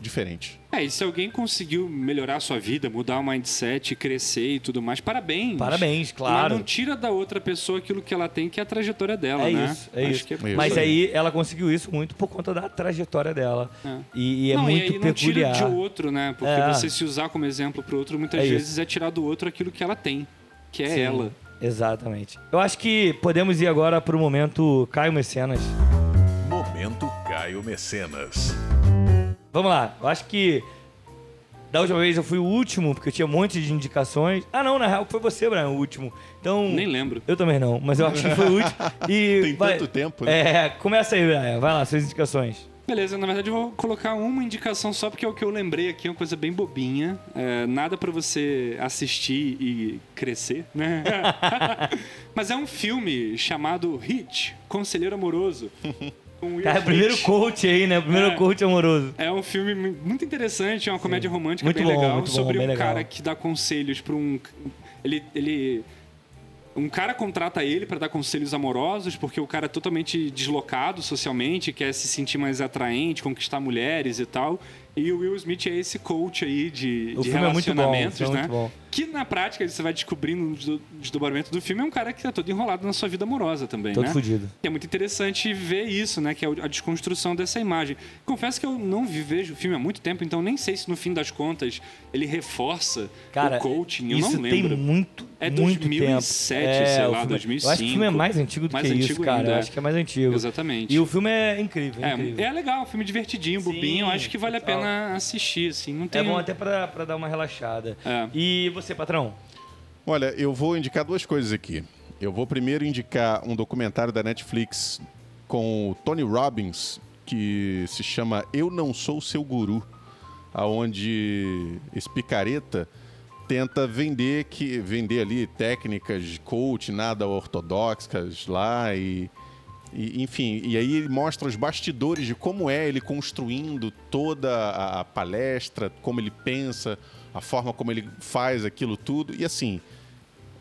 diferente. É, e se alguém conseguiu melhorar a sua vida, mudar o mindset, crescer e tudo mais, parabéns. Parabéns, Mas claro. não tira da outra pessoa aquilo que ela tem, que é a trajetória dela, É né? isso, é Acho isso. que Isso Mas aí. ela conseguiu isso muito por conta da trajetória dela. É. E, e é não, muito e aí não peculiar. tira de outro, né? Porque É. você se usar como exemplo pro outro, muitas É isso. vezes é tirar do outro aquilo que ela tem, que é Sim, ela. Exatamente. Eu acho que podemos ir agora pro momento Caio Mecenas. Momento Caio Mecenas. Vamos lá. Eu acho que da última vez eu fui o último, porque eu tinha um monte de indicações. Ah, não, na real foi você, Brian, o último. Então. Nem lembro. Eu também não, mas eu acho que foi o último. E Tem vai- tanto tempo, né? É, começa aí, Brian. Vai lá, suas indicações. Beleza, na verdade eu vou colocar uma indicação só porque é o que eu lembrei aqui, é uma coisa bem bobinha. É, nada pra você assistir e crescer, né? Mas é um filme chamado Hit, Conselheiro Amoroso. Will Cara, primeiro coach aí, né? Primeiro É. coach amoroso. É um filme mu- muito interessante, é uma comédia romântica Muito bem bom, legal muito bom, sobre um legal. cara que dá conselhos para um ele ele um cara contrata ele para dar conselhos amorosos porque o cara é totalmente deslocado socialmente, quer se sentir mais atraente, conquistar mulheres e tal. E o Will Smith é esse coach aí de, O de filme é muito bom, o relacionamentos, é né? muito bom. Que na prática você vai descobrindo desdo- desdobramento do filme é um cara que tá todo enrolado na sua vida amorosa também, Todo né? fudido. E é muito interessante ver isso, né? Que é a desconstrução dessa imagem. Confesso que eu não vejo o filme há muito tempo, então nem sei se no fim das contas ele reforça Cara, o coaching. Eu isso não lembro. tem muito, É muito 2007, tempo. sei o lá, filme- 2005. Eu acho que o filme é mais antigo do Mais que isso, antigo cara. ainda, eu é. acho que é mais antigo. Exatamente. E o filme é incrível, é incrível. É, é legal, um filme divertidinho, bobinho. Eu acho que vale a pena assistir, assim. Não tem É bom até pra, pra dar uma relaxada. É. E você, patrão? Olha, eu vou indicar duas coisas aqui. Eu vou primeiro indicar um documentário da Netflix com o Tony Robbins, que se chama Eu Não Sou Seu Guru, aonde esse picareta tenta vender que vender ali técnicas de coach nada ortodoxas lá e, e, enfim e aí ele mostra os bastidores de como é ele construindo toda a, a palestra como ele pensa a forma como ele faz aquilo tudo e assim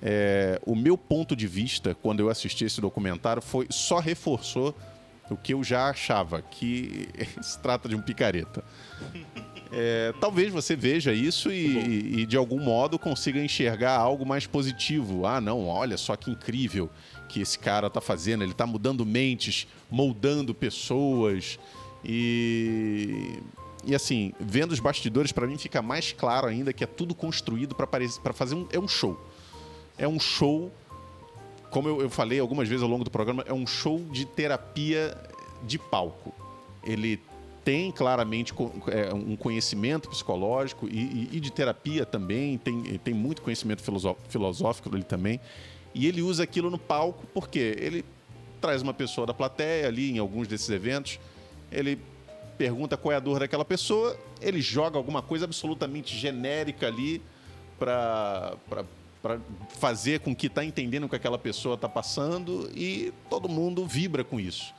é, o meu ponto de vista quando eu assisti esse documentário foi só reforçou o que eu já achava que se trata de um picareta é, talvez você veja isso e, e, de algum modo consiga enxergar algo mais positivo. Ah, não, olha só que incrível que esse cara tá fazendo. Ele tá mudando mentes, moldando pessoas. E, e assim, vendo os bastidores, para mim fica mais claro ainda que é tudo construído para fazer um. É um show. É um show. Como eu, eu falei algumas vezes ao longo do programa, é um show de terapia de palco. Ele tem claramente é, um conhecimento psicológico e, e- de terapia também, tem, tem muito conhecimento filosó- filosófico dele também. E ele usa aquilo no palco porque ele traz uma pessoa da plateia ali em alguns desses eventos, ele pergunta qual é a dor daquela pessoa, ele joga alguma coisa absolutamente genérica ali para fazer com que está entendendo o que aquela pessoa está passando e todo mundo vibra com isso.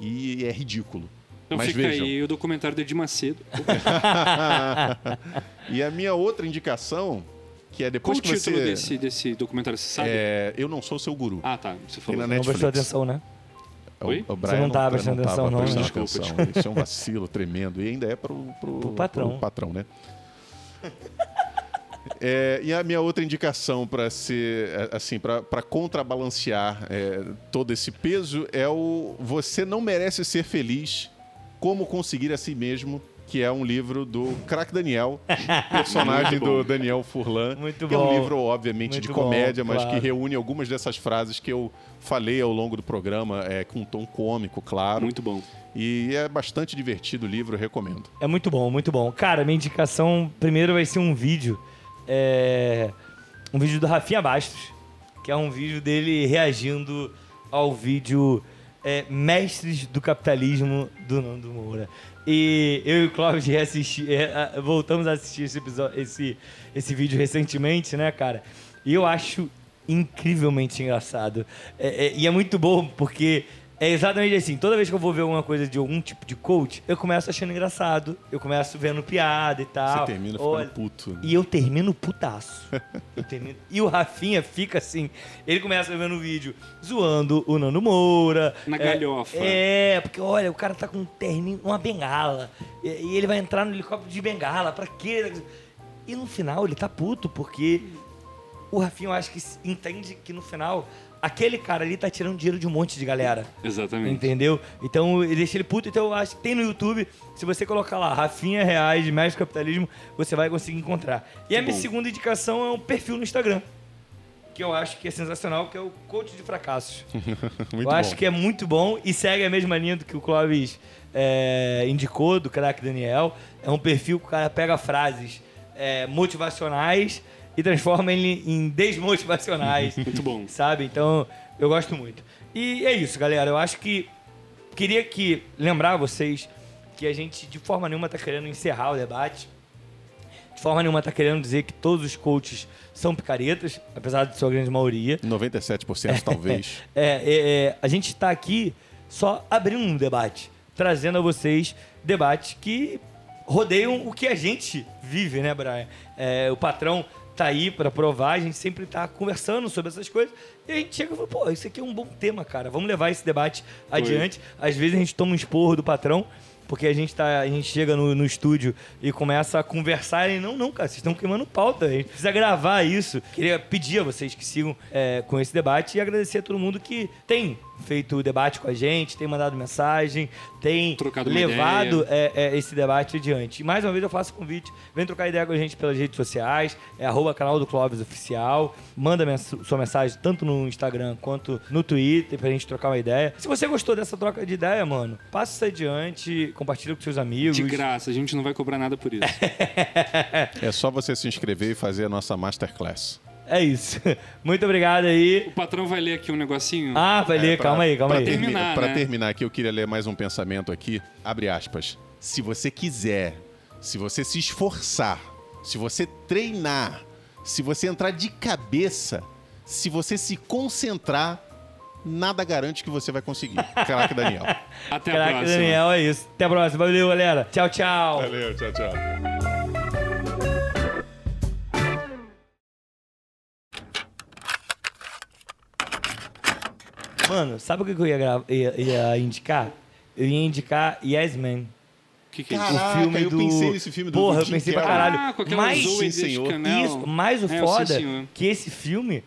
E é ridículo. Então Mas fica vejam. aí o documentário do Edir Macedo. e a minha outra indicação, que é Qual depois o que título você. desse, desse documentário, você sabe? É, eu não sou seu guru. Ah, tá. Você Tem falou. Não prestou atenção, né? O- Oi? o Você Brian não tava prestando atenção, não, prestando Desculpa, atenção. Isso é um vacilo tremendo. E ainda é pro, Pro patrão. patrão, né? É, e a minha outra indicação para ser é, assim para contrabalancear é, todo esse peso é o você não merece ser feliz como conseguir a si mesmo que é um livro do Crack Daniel personagem do Daniel Furlan Muito que é um bom. livro obviamente de Muito bom, comédia mas claro. que reúne algumas dessas frases que eu falei ao longo do programa é, com um tom cômico claro Muito bom. e é bastante divertido o livro, eu recomendo. É muito bom, muito bom. Cara, minha indicação primeiro vai ser um vídeo. é, Um vídeo do Rafinha Bastos, que é um vídeo dele reagindo ao vídeo é, Mestres do Capitalismo do Nando Moura. E eu e o Cláudio reassisti- é, voltamos a assistir esse, episódio, esse, esse vídeo recentemente, né, cara? E eu acho incrivelmente engraçado. É- é- e é muito bom porque é exatamente assim. Toda vez que eu vou ver alguma coisa de algum tipo de coach, eu começo achando engraçado. Eu começo vendo piada e tal. Você termina ficando Olha, puto. né? E eu termino putaço. Eu termino- E o Rafinha fica assim. Ele começa vendo o vídeo zoando o Nando Moura. Na É, galhofa. É, porque olha, o cara tá com um terninho, uma bengala. E, e ele vai entrar no helicóptero de bengala. Pra quê? E no final ele tá puto, porque o Rafinha eu acho que entende que no final aquele cara ali tá tirando dinheiro de um monte de galera. Exatamente. Entendeu? Então ele deixa ele puto. Então eu acho que tem no YouTube. Se você colocar lá Rafinha Reais Médio Capitalismo, você vai conseguir encontrar. E a minha bom. segunda indicação é um perfil no Instagram. Que eu acho que é sensacional, que é o Coach de Fracassos. Muito eu acho bom. que é muito bom e segue a mesma linha do que o Clóvis é, indicou, do craque Daniel. É um perfil que o cara pega frases é, motivacionais e transforma ele em desmotivacionais. Muito bom. Sabe? Então, eu gosto muito. E é isso, galera. Eu acho que queria que lembrar vocês que a gente de forma nenhuma tá querendo encerrar o debate. De forma nenhuma tá querendo dizer que todos os coaches são picaretas, apesar de sua grande maioria. 97% talvez. É, é, é, a gente está aqui só abrindo um debate, trazendo a vocês debates que rodeiam o que a gente vive, né, Brian? É, o patrão tá aí para provar, a gente sempre tá conversando sobre essas coisas e a gente chega e fala, pô, isso aqui é um bom tema, cara, vamos levar esse debate adiante. Às vezes a gente toma um esporro do patrão, porque a gente, tá, a gente chega no, no estúdio e começa a conversar e não, não, cara, vocês estão queimando pauta. A gente precisa gravar isso. Queria pedir a vocês que sigam é, com esse debate e agradecer a todo mundo que tem feito o debate com a gente, tem mandado mensagem, tem Trocado levado é, é, esse debate adiante. E mais uma vez eu faço o convite, vem trocar ideia com a gente pelas redes sociais, é arroba canal do Clóvis Oficial, manda mens- sua mensagem tanto no Instagram quanto no Twitter pra gente trocar uma ideia. Se você gostou dessa troca de ideia, mano, passa isso adiante, compartilha com seus amigos. De graça, a gente não vai cobrar nada por isso. É só você se inscrever e fazer a nossa masterclass. É isso. Muito obrigado aí. O patrão vai ler aqui um negocinho. Ah, vai ler, É, pra- calma aí, calma pra aí. termi- Terminar, pra né? terminar aqui, eu queria ler mais um pensamento aqui. Abre aspas. Se você quiser, se você se esforçar, se você treinar, se você entrar de cabeça, se você se concentrar, nada garante que você vai conseguir. Caraca, Daniel. Até a Caraca, próxima. Daniel, é isso. Até a próxima. Valeu, galera. Tchau, tchau. Valeu, tchau, tchau. Mano, sabe o que eu ia, grava- ia- ia indicar? Eu ia indicar Yes Man. O que, que é Caraca, isso? o filme eu do... pensei nesse filme do- Porra, do eu pensei pra caralho. Ah, mas, sim, senhor. Chanel. isso, mais o É, foda senhor. que esse filme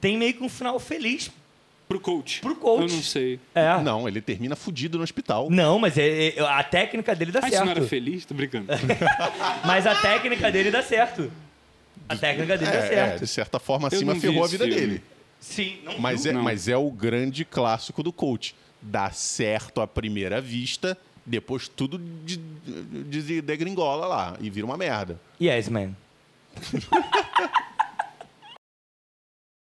tem meio que um final feliz Pro coach. pro coach. Eu não sei. É. Não, ele termina fudido no hospital. Não, mas é- é- a técnica dele dá Ah, isso não era certo. feliz? Tô brincando. Mas a técnica dele dá certo. A técnica dele dá É, é, certo. de certa forma, acima ferrou a vida filme. dele. Sim, não Mas é, Não. mas é o grande clássico do coach. Dá certo à primeira vista, depois tudo de, de, de degringola lá e vira uma merda. Yes, man.